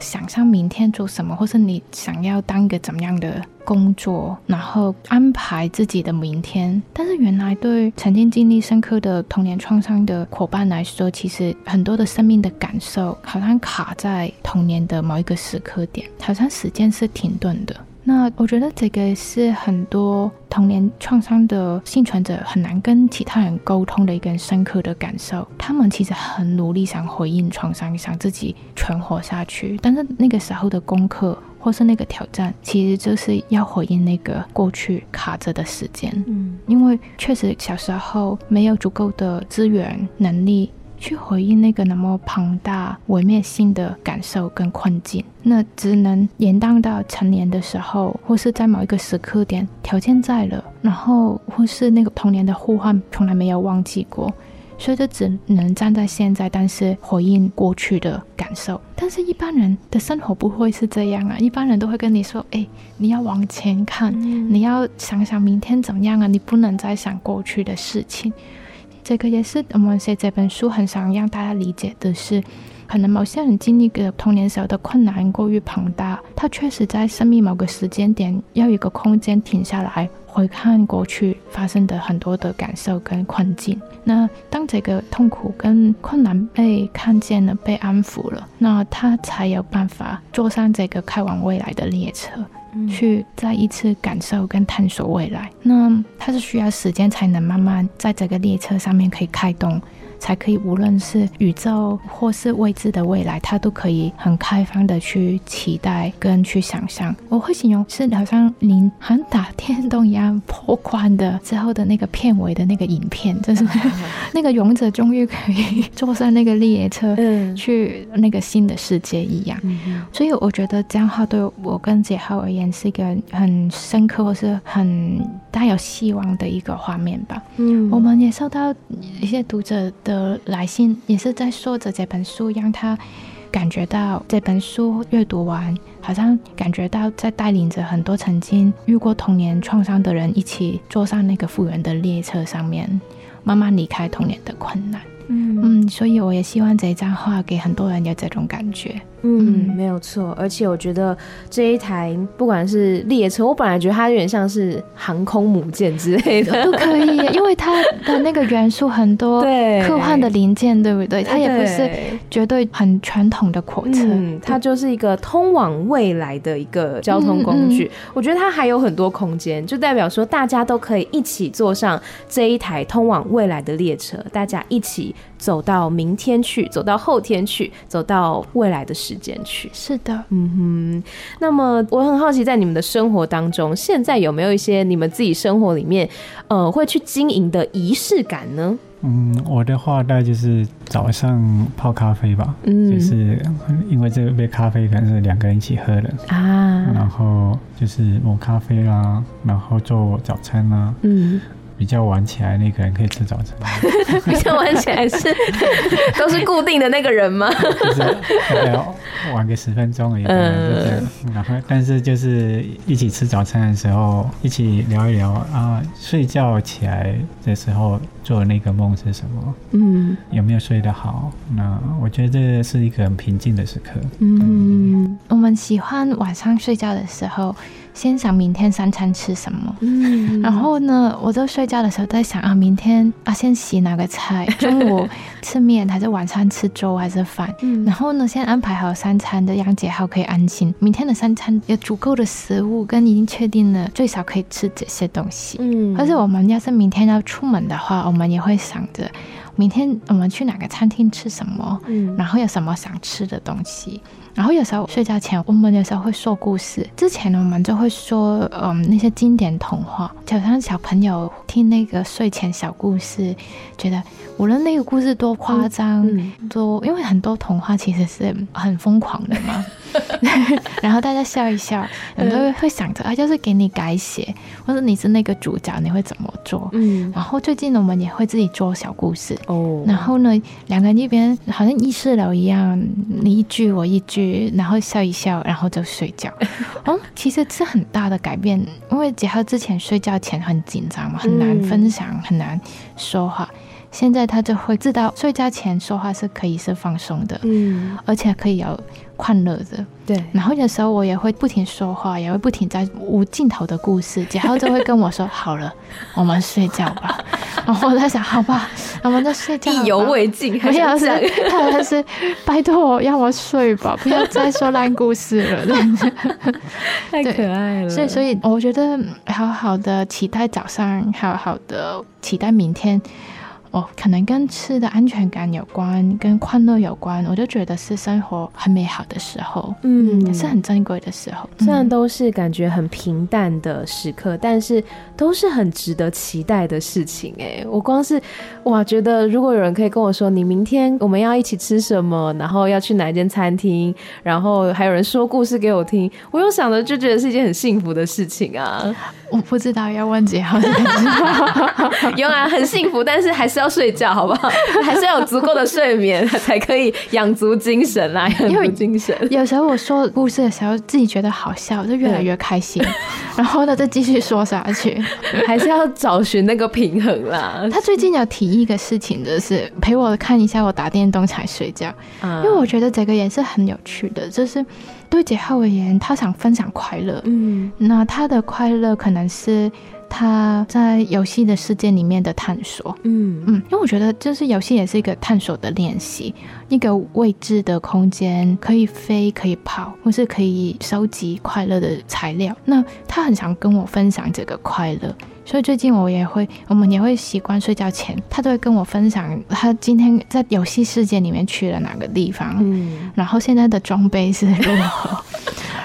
想象明天做什么，或是你想要当个怎么样的工作，然后安排自己的明天。但是原来对曾经经历深刻的童年创伤的伙伴来说，其实很多的生命的感受好像卡在童年的某一个时刻点，好像时间是停顿的。那我觉得这个是很多童年创伤的幸存者很难跟其他人沟通的一个深刻的感受。他们其实很努力想回应创伤，想自己存活下去，但是那个时候的功课或是那个挑战，其实就是要回应那个过去卡着的时间。嗯，因为确实小时候没有足够的资源能力。去回应那个那么庞大、毁灭性的感受跟困境，那只能延宕到成年的时候，或是在某一个时刻点，条件在了，然后或是那个童年的呼唤从来没有忘记过，所以就只能站在现在，但是回应过去的感受。但是一般人的生活不会是这样啊，一般人都会跟你说：“哎，你要往前看，嗯、你要想想明天怎么样啊，你不能再想过去的事情。”这个也是我们写这本书很想让大家理解的是，可能某些人经历的童年时候的困难过于庞大，他确实在生命某个时间点要一个空间停下来，回看过去发生的很多的感受跟困境。那当这个痛苦跟困难被看见了、被安抚了，那他才有办法坐上这个开往未来的列车。去再一次感受跟探索未来。那它是需要时间才能慢慢在这个列车上面可以开动。才可以，无论是宇宙或是未知的未来，他都可以很开放的去期待跟去想象。我会形容是好像您好像打电动一样破关的之后的那个片尾的那个影片，就是 那个勇者终于可以坐上那个列车，去那个新的世界一样。所以我觉得这样话对我跟杰浩而言是一个很深刻或是很带有希望的一个画面吧。嗯，我们也收到一些读者的来信，也是在说着这本书，让他感觉到这本书阅读完，好像感觉到在带领着很多曾经遇过童年创伤的人，一起坐上那个复原的列车上面，慢慢离开童年的困难。嗯嗯，所以我也希望这一张画给很多人有这种感觉。嗯，没有错。而且我觉得这一台不管是列车，我本来觉得它有点像是航空母舰之类的，都可以，因为它的那个元素很多，对，科幻的零件，对不对？它也不是绝对很传统的火车，嗯，它就是一个通往未来的一个交通工具。嗯嗯，我觉得它还有很多空间，就代表说大家都可以一起坐上这一台通往未来的列车，大家一起走到明天去，走到后天去，走到未来的时间去。是的，嗯哼。那么我很好奇，在你们的生活当中，现在有没有一些你们自己生活里面，呃，会去经营的仪式感呢？嗯，我的话大概就是早上泡咖啡吧，嗯，就是因为这杯咖啡可能是两个人一起喝的啊，然后就是抹咖啡啦，然后做早餐啦，嗯。比较晚起来那个人可以吃早餐。比较晚起来是 都是固定的那个人吗？就是要晚个十分钟而已。嗯。然后，但是就是一起吃早餐的时候，一起聊一聊啊，睡觉起来的时候做的那个梦是什么？嗯。有没有睡得好？那我觉得这是一个很平静的时刻。嗯。我们喜欢晚上睡觉的时候。先想明天三餐吃什么，嗯，然后呢，我在睡觉的时候在想啊，明天啊，先洗哪个菜，中午吃面还是晚餐吃粥还是饭，嗯，然后呢，先安排好三餐的样节号可以安心，明天的三餐有足够的食物，跟已经确定了最少可以吃这些东西，嗯，而且我们要是明天要出门的话，我们也会想着明天我们去哪个餐厅吃什么，嗯，然后有什么想吃的东西。然后有时候睡觉前，我们有时候会说故事。之前呢，我们就会说，嗯，那些经典童话，就像小朋友听那个睡前小故事，觉得无论那个故事多夸张，嗯嗯、多，因为很多童话其实是很疯狂的嘛。然后大家笑一笑，有时候会想着啊，就是给你改写，或者你是那个主角，你会怎么做？嗯。然后最近呢，我们也会自己做小故事哦。然后呢，两个人一边好像意识流一样，你一句我一句。然后笑一笑，然后就睡觉。哦，其实是很大的改变，因为杰浩之前睡觉前很紧张嘛，很难分享，嗯、很难说话。现在他就会知道睡觉前说话是可以是放松的，嗯，而且可以有快乐的。对，然后有时候我也会不停说话，也会不停在无尽头的故事，然后就会跟我说：“好了，我们睡觉吧。”然后我在想：“好吧，我们就睡觉。”意犹未尽，还是他还是拜托我让我睡吧，不要再说烂故事了。太可爱了。所以，所以我觉得好好的期待早上，好好的期待明天。哦，可能跟吃的安全感有关，跟快乐有关，我就觉得是生活很美好的时候，嗯，也是很珍贵的时候。虽然都是感觉很平淡的时刻，嗯、但是都是很值得期待的事情。哎，我光是哇，觉得如果有人可以跟我说，你明天我们要一起吃什么，然后要去哪一间餐厅，然后还有人说故事给我听，我又想着就觉得是一件很幸福的事情啊。我不知道要问几号，有啊，很幸福，但是还是要睡觉，好不好？还是要有足够的睡眠，才可以养足精神啊，养足精神。有时候我说故事的时候，自己觉得好笑，就越来越开心，然后呢，再继续说下去，还是要找寻那个平衡啦。他最近有提一个事情，就是陪我看一下我打电动才睡觉，因为我觉得这个也是很有趣的，就是。对杰浩而言，他想分享快乐。嗯，那他的快乐可能是他在游戏的世界里面的探索。嗯嗯，因为我觉得就是游戏也是一个探索的练习，一个未知的空间，可以飞，可以跑，或是可以收集快乐的材料。那他很想跟我分享这个快乐。所以最近我也会，我们也会习惯睡觉前，他都会跟我分享他今天在游戏世界里面去了哪个地方，嗯，然后现在的装备是如何，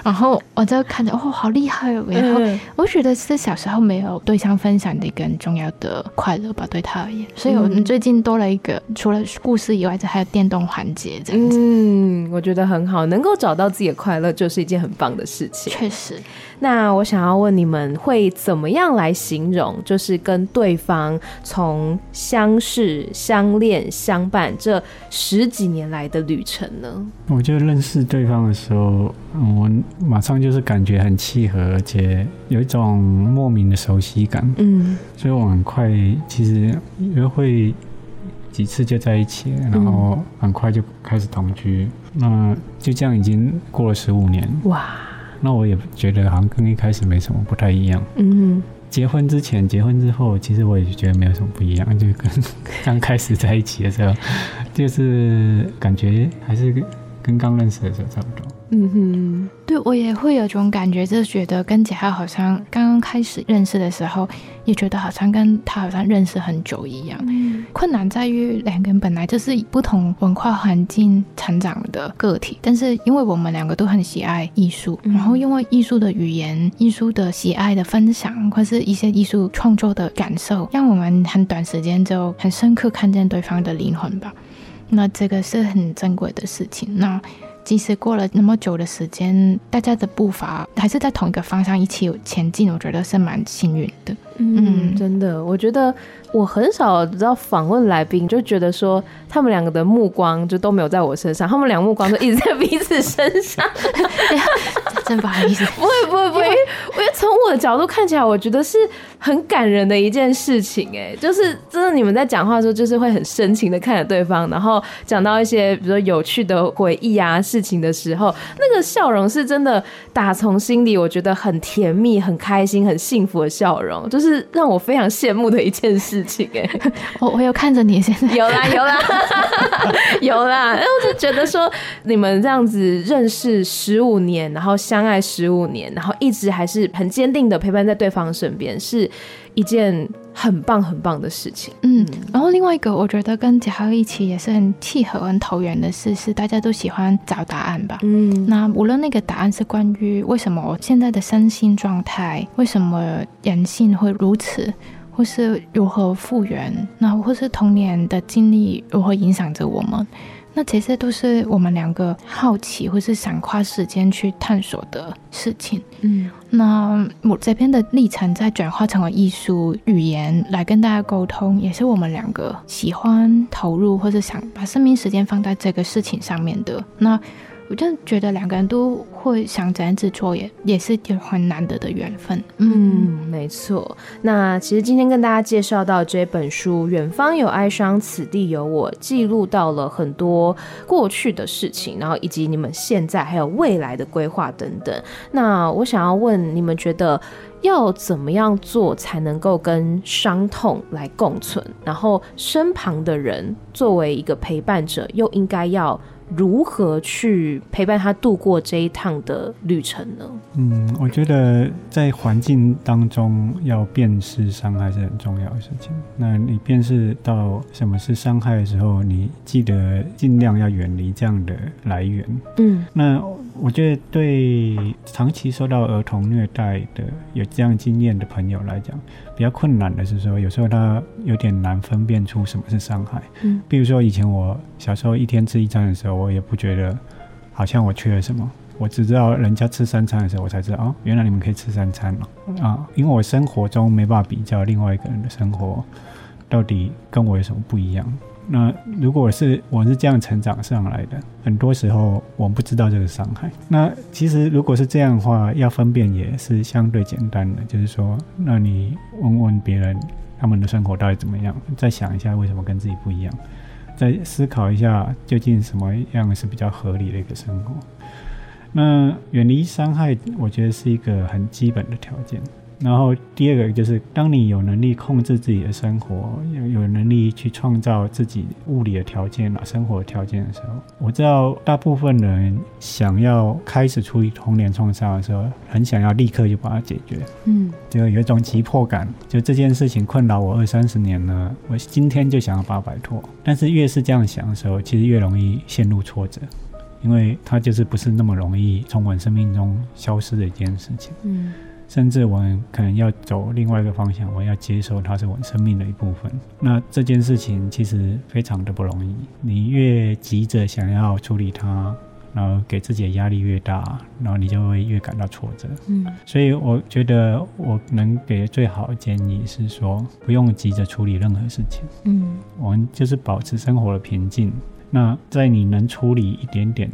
然后我就看着哦，好厉害哦，然后我觉得是小时候没有对象分享的一个很重要的快乐吧，对他而言。所以我们最近多了一个，除了故事以外，这还有电动环节这样子。嗯，我觉得很好，能够找到自己的快乐就是一件很棒的事情。确实。那我想要问你们，会怎么样来形容，就是跟对方从相识、相恋、相伴这十几年来的旅程呢？我觉得认识对方的时候，我马上就是感觉很契合，而且有一种莫名的熟悉感。嗯，所以我很快其实约会几次就在一起，然后很快就开始同居。那就这样已经过了十五年。哇！那我也觉得好像跟一开始没什么不太一样。嗯，结婚之前、结婚之后，其实我也觉得没有什么不一样，就跟 刚开始在一起的时候，就是感觉还是跟刚认识的时候差不多。嗯哼，对，我也会有种感觉，就是觉得跟杰浩好像刚刚开始认识的时候，也觉得好像跟他好像认识很久一样。嗯，困难在于两个人本来就是以不同文化环境成长的个体，但是因为我们两个都很喜爱艺术，然后因为艺术的语言、艺术的喜爱的分享，或是一些艺术创作的感受，让我们很短时间就很深刻看见对方的灵魂吧。那这个是很珍贵的事情。那。即使过了那么久的时间，大家的步伐还是在同一个方向一起前进，我觉得是蛮幸运的。嗯，嗯，真的，我觉得我很少知道访问来宾就觉得说他们两个的目光就都没有在我身上，他们两个目光都一直在彼此身上。真不好意思，不会不会不会，因为从我的角度看起来，我觉得是很感人的一件事情。哎，就是真的，你们在讲话的时候，就是会很深情的看着对方，然后讲到一些比如说有趣的回忆啊事情的时候，那个笑容是真的打从心里，我觉得很甜蜜、很开心、很幸福的笑容，就是。是让我非常羡慕的一件事情哎，我我有看着你现在。有啦有啦。有啦，哎，我就觉得说你们这样子认识十五年，然后相爱十五年，然后一直还是很坚定的陪伴在对方身边，是一件很棒很棒的事情。嗯，然后另外一个我觉得跟杰浩一起也是很契合、很投缘的事，是大家都喜欢找答案吧。嗯，那无论那个答案是关于为什么我现在的身心状态，为什么人性会如此，或是如何复原，那或是童年的经历如何影响着我们。那这些都是我们两个好奇或是想花时间去探索的事情。嗯，那我这边的历程在转化成为艺术语言来跟大家沟通，也是我们两个喜欢投入或是想把生命时间放在这个事情上面的。那。我就觉得两个人都会想这样子做，也也是有很难得的缘分。嗯，没错。那其实今天跟大家介绍到这本书《远方有哀伤，此地有我》，记录到了很多过去的事情，然后以及你们现在还有未来的规划等等。那我想要问你们，觉得要怎么样做才能够跟伤痛来共存？然后身旁的人作为一个陪伴者，又应该要？如何去陪伴他度过这一趟的旅程呢？嗯，我觉得在环境当中要辨识伤害是很重要的事情。那你辨识到什么是伤害的时候，你记得尽量要远离这样的来源。嗯，那我觉得对长期受到儿童虐待的有这样经验的朋友来讲，比较困难的是说，有时候他有点难分辨出什么是伤害。嗯，比如说以前我小时候一天吃一餐的时候，我也不觉得好像我缺了什么，我只知道人家吃三餐的时候，我才知道哦，原来你们可以吃三餐了啊！因为我生活中没办法比较另外一个人的生活到底跟我有什么不一样。那如果是我是这样成长上来的，很多时候我们不知道这个伤害。那其实如果是这样的话，要分辨也是相对简单的，就是说，那你问问别人他们的生活到底怎么样，再想一下为什么跟自己不一样，再思考一下究竟什么样是比较合理的一个生活。那远离伤害，我觉得是一个很基本的条件。然后第二个就是，当你有能力控制自己的生活，有有能力去创造自己物理的条件啊，生活条件的时候，我知道大部分人想要开始处理童年创伤的时候，很想要立刻就把它解决，嗯，就有一种急迫感，就这件事情困扰我二三十年了，我今天就想要把它摆脱。但是越是这样想的时候，其实越容易陷入挫折。因为它就是不是那么容易从我生命中消失的一件事情，嗯，甚至我们可能要走另外一个方向，我要接受它是我们生命的一部分。那这件事情其实非常的不容易，你越急着想要处理它，然后给自己的压力越大，然后你就会越感到挫折，嗯。所以我觉得我能给的最好的建议是说，不用急着处理任何事情，嗯，我们就是保持生活的平静。那在你能处理一点点，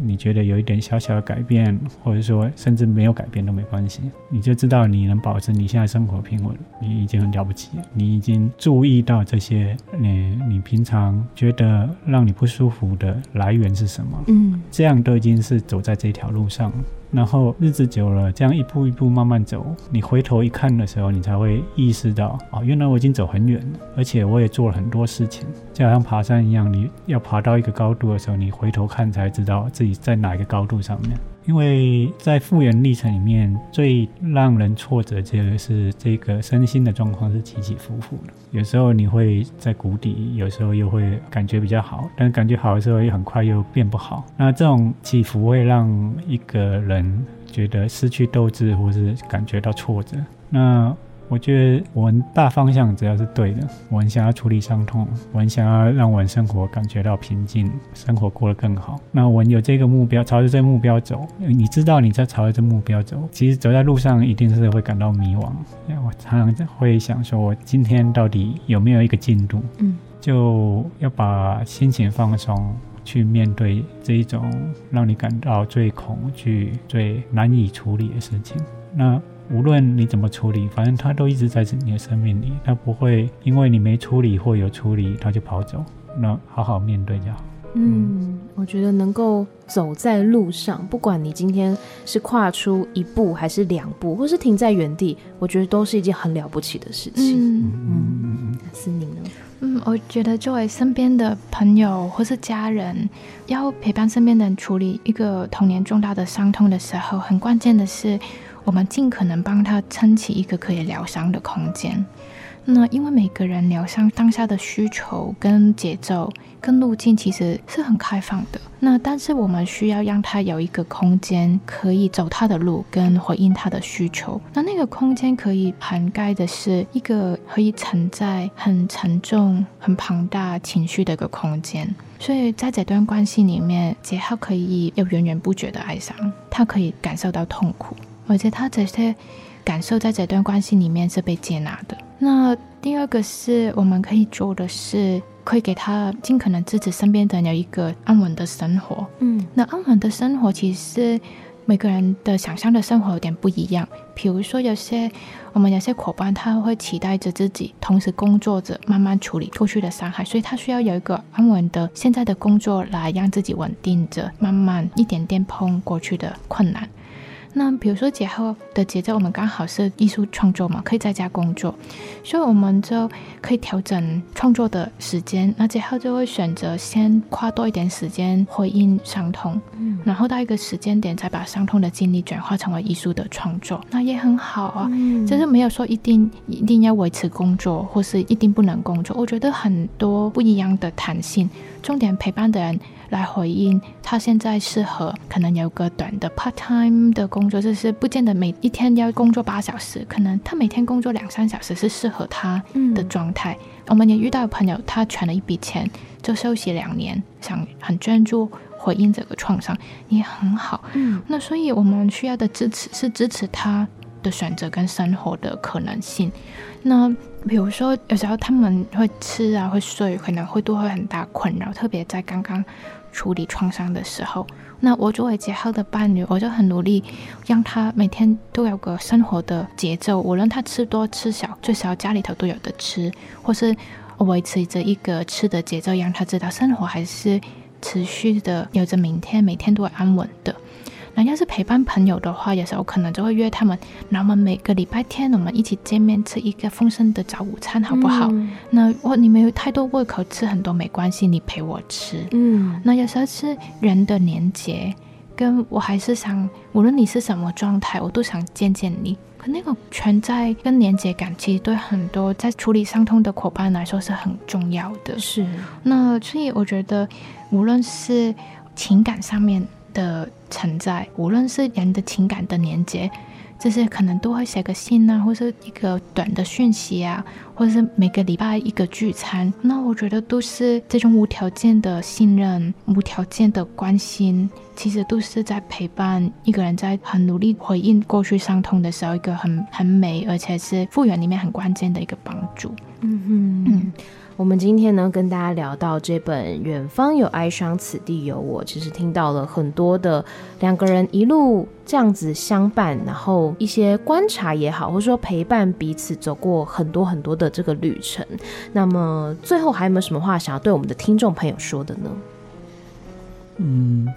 你觉得有一点小小的改变，或者说甚至没有改变都没关系，你就知道你能保持你现在生活平稳，你已经很了不起了。你已经注意到这些，你你平常觉得让你不舒服的来源是什么？嗯，这样都已经是走在这条路上。然后日子久了，这样一步一步慢慢走，你回头一看的时候，你才会意识到，哦，原来我已经走很远了，而且我也做了很多事情，就好像爬山一样，你要爬到一个高度的时候，你回头看才知道自己在哪一个高度上面。因为在复原历程里面，最让人挫折的是这个身心的状况是起起伏伏的。有时候你会在谷底，有时候又会感觉比较好，但感觉好的时候又很快又变不好。那这种起伏会让一个人觉得失去斗志，或是感觉到挫折。那我觉得我们大方向只要是对的，我很想要处理伤痛，我很想要让我们生活感觉到平静，生活过得更好。那我们有这个目标，朝着这个目标走。你知道你在朝着这个目标走，其实走在路上一定是会感到迷惘。我常常会想说，我今天到底有没有一个进度？嗯，就要把心情放松，去面对这一种让你感到最恐惧、最难以处理的事情。那。无论你怎么处理，反正他都一直在你的生命里，他不会因为你没处理或有处理，他就跑走。那好好面对就好。嗯，嗯，我觉得能够走在路上，不管你今天是跨出一步还是两步，或是停在原地，我觉得都是一件很了不起的事情。嗯嗯嗯，是你呢？嗯，我觉得作为身边的朋友或是家人，要陪伴身边的人处理一个童年重大的伤痛的时候，很关键的是。我们尽可能帮他撑起一个可以疗伤的空间。那因为每个人疗伤当下的需求、跟节奏、跟路径其实是很开放的。那但是我们需要让他有一个空间，可以走他的路，跟回应他的需求。那那个空间可以涵盖的是一个可以承载很沉重、很庞大情绪的一个空间。所以在这段关系里面，杰浩可以有源源不绝的哀伤，他可以感受到痛苦。而且他这些感受在这段关系里面是被接纳的。那第二个是我们可以做的是，可以给他尽可能支持身边的人有一个安稳的生活。嗯，那安稳的生活其实每个人的想象的生活有点不一样。比如说，有些我们有些伙伴他会期待着自己同时工作着，慢慢处理过去的伤害，所以他需要有一个安稳的现在的工作来让自己稳定着，慢慢一点点碰过去的困难。那比如说节后的节奏，我们刚好是艺术创作嘛，可以在家工作，所以我们就可以调整创作的时间。那节后就会选择先花多一点时间回应伤痛，嗯，然后到一个时间点再把伤痛的经历转化成为艺术的创作，那也很好啊。嗯，就是没有说一定一定要维持工作，或是一定不能工作。我觉得很多不一样的弹性，重点陪伴的人。来回应他现在适合，可能有个短的 part time 的工作，就是不见得每一天要工作八小时，可能他每天工作两三小时是适合他的状态。嗯、我们也遇到朋友，他存了一笔钱，就休息两年，想很专注回应这个创伤，也很好。嗯，那所以我们需要的支持是支持他的选择跟生活的可能性。那比如说，有时候他们会吃啊，会睡，可能会都会很大困扰，特别在刚刚。处理创伤的时候，那我作为杰浩的伴侣，我就很努力让他每天都有个生活的节奏，无论他吃多吃少，最少家里头都有的吃，或是维持着一个吃的节奏，让他知道生活还是持续的有着明天，每天都会安稳的。那要是陪伴朋友的话，有时候可能就会约他们，那我们每个礼拜天我们一起见面吃一个丰盛的早午餐，好不好？嗯、那我你没有太多胃口，吃很多没关系，你陪我吃。嗯，那有时候是人的连结，跟我还是想，无论你是什么状态，我都想见见你。可那个存在跟连结感，其实对很多在处理伤痛的伙伴来说是很重要的。是，那所以我觉得，无论是情感上面的存在，无论是人的情感的连接，这些可能都会写个信啊，或是一个短的讯息啊，或者是每个礼拜一个聚餐。那我觉得都是这种无条件的信任、无条件的关心，其实都是在陪伴一个人在很努力回应过去伤痛的时候，一个很很美，而且是复原里面很关键的一个帮助。嗯哼嗯。我们今天呢，跟大家聊到这本《远方有哀伤，此地有我》，其实听到了很多的两个人一路这样子相伴，然后一些观察也好，或者说陪伴彼此走过很多很多的这个旅程。那么最后还有没有什么话想要对我们的听众朋友说的呢？嗯，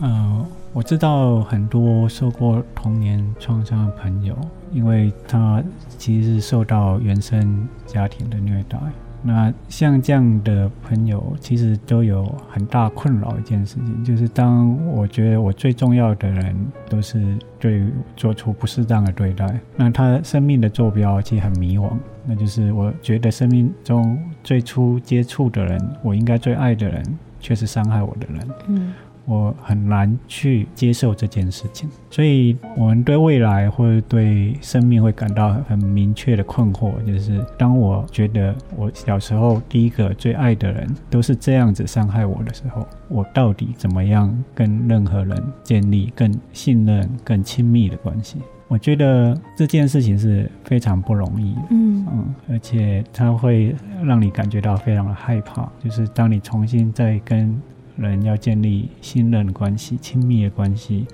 呃，我知道很多受过童年创伤的朋友，因为他其实是受到原生家庭的虐待。那像这样的朋友，其实都有很大困扰一件事情，就是当我觉得我最重要的人都是对做出不适当的对待，那他生命的坐标其实很迷惘。那就是我觉得生命中最初接触的人，我应该最爱的人，却是伤害我的人。嗯。我很难去接受这件事情，所以我们对未来或者对生命会感到很明确的困惑，就是当我觉得我小时候第一个最爱的人都是这样子伤害我的时候，我到底怎么样跟任何人建立更信任、更亲密的关系？我觉得这件事情是非常不容易。的，嗯。嗯，而且它会让你感觉到非常的害怕，就是当你重新再跟人要建立信任关系、亲密的关系，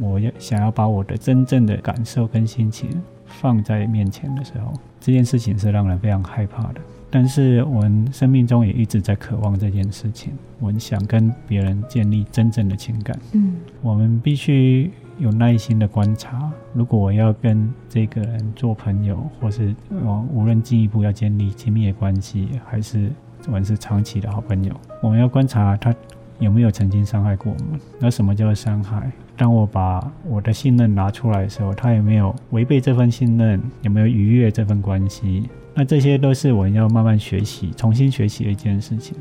我要想要把我的真正的感受跟心情放在面前的时候，这件事情是让人非常害怕的。但是我们生命中也一直在渴望这件事情，我们想跟别人建立真正的情感。嗯，我们必须有耐心的观察。如果我要跟这个人做朋友，或是我无论进一步要建立亲密的关系，还是我们是长期的好朋友，我们要观察他。有没有曾经伤害过我们？那什么叫伤害？当我把我的信任拿出来的时候，他有没有违背这份信任？有没有逾越这份关系？那这些都是我们要慢慢学习、重新学习的一件事情。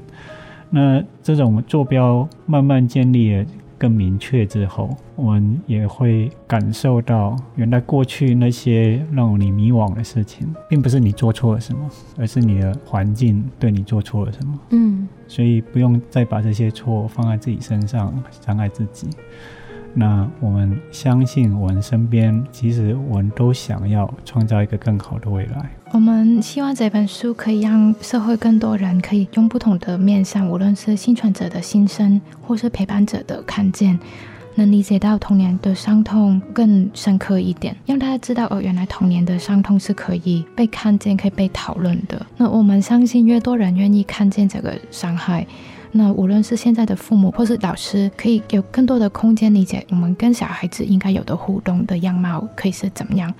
那这种坐标慢慢建立了。更明确之后，我们也会感受到，原来过去那些让你迷惘的事情，并不是你做错了什么，而是你的环境对你做错了什么。嗯，所以不用再把这些错放在自己身上，伤害自己。那我们相信，我们身边其实我们都想要创造一个更好的未来。我们希望这本书可以让社会更多人可以用不同的面向，无论是幸存者的心声，或是陪伴者的看见，能理解到童年的伤痛更深刻一点，让大家知道哦，原来童年的伤痛是可以被看见、可以被讨论的。那我们相信，越多人愿意看见这个伤害。那无论是现在的父母或是老师，可以有更多的空间理解我们跟小孩子应该有的互动的样貌可以是怎么样。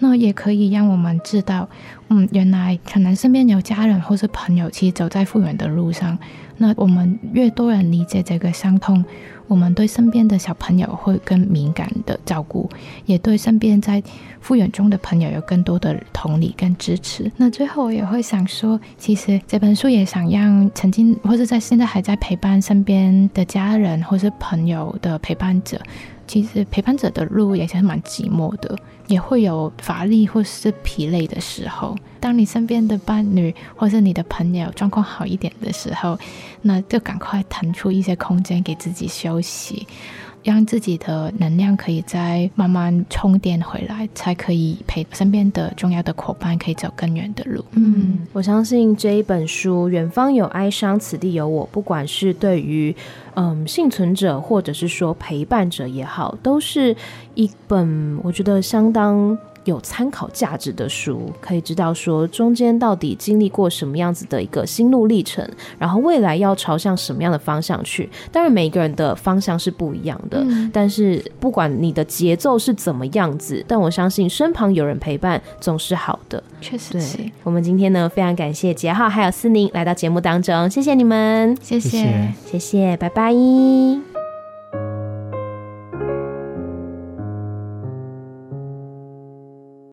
那也可以让我们知道，嗯，原来可能身边有家人或是朋友，其实走在复原的路上。那我们越多人理解这个伤痛，我们对身边的小朋友会更敏感的照顾，也对身边在复原中的朋友有更多的同理跟支持。那最后我也会想说，其实这本书也想让曾经或是在现在还在陪伴身边的家人或是朋友的陪伴者。其实陪伴者的路也是蛮寂寞的，也会有乏力或是疲累的时候。当你身边的伴侣或是你的朋友状况好一点的时候，那就赶快腾出一些空间给自己休息。让自己的能量可以再慢慢充电回来，才可以陪身边的重要的伙伴，可以走更远的路。嗯，我相信这一本书《远方有哀伤，此地有我》，不管是对于嗯幸存者，或者是说陪伴者也好，都是一本我觉得相当有参考价值的书，可以知道说中间到底经历过什么样子的一个心路历程，然后未来要朝向什么样的方向去。当然，每一个人的方向是不一样的，嗯、但是不管你的节奏是怎么样子，但我相信身旁有人陪伴总是好的。确实是。对，我们今天呢，非常感谢杰浩还有思宁来到节目当中，谢谢你们，谢谢，谢谢，拜拜。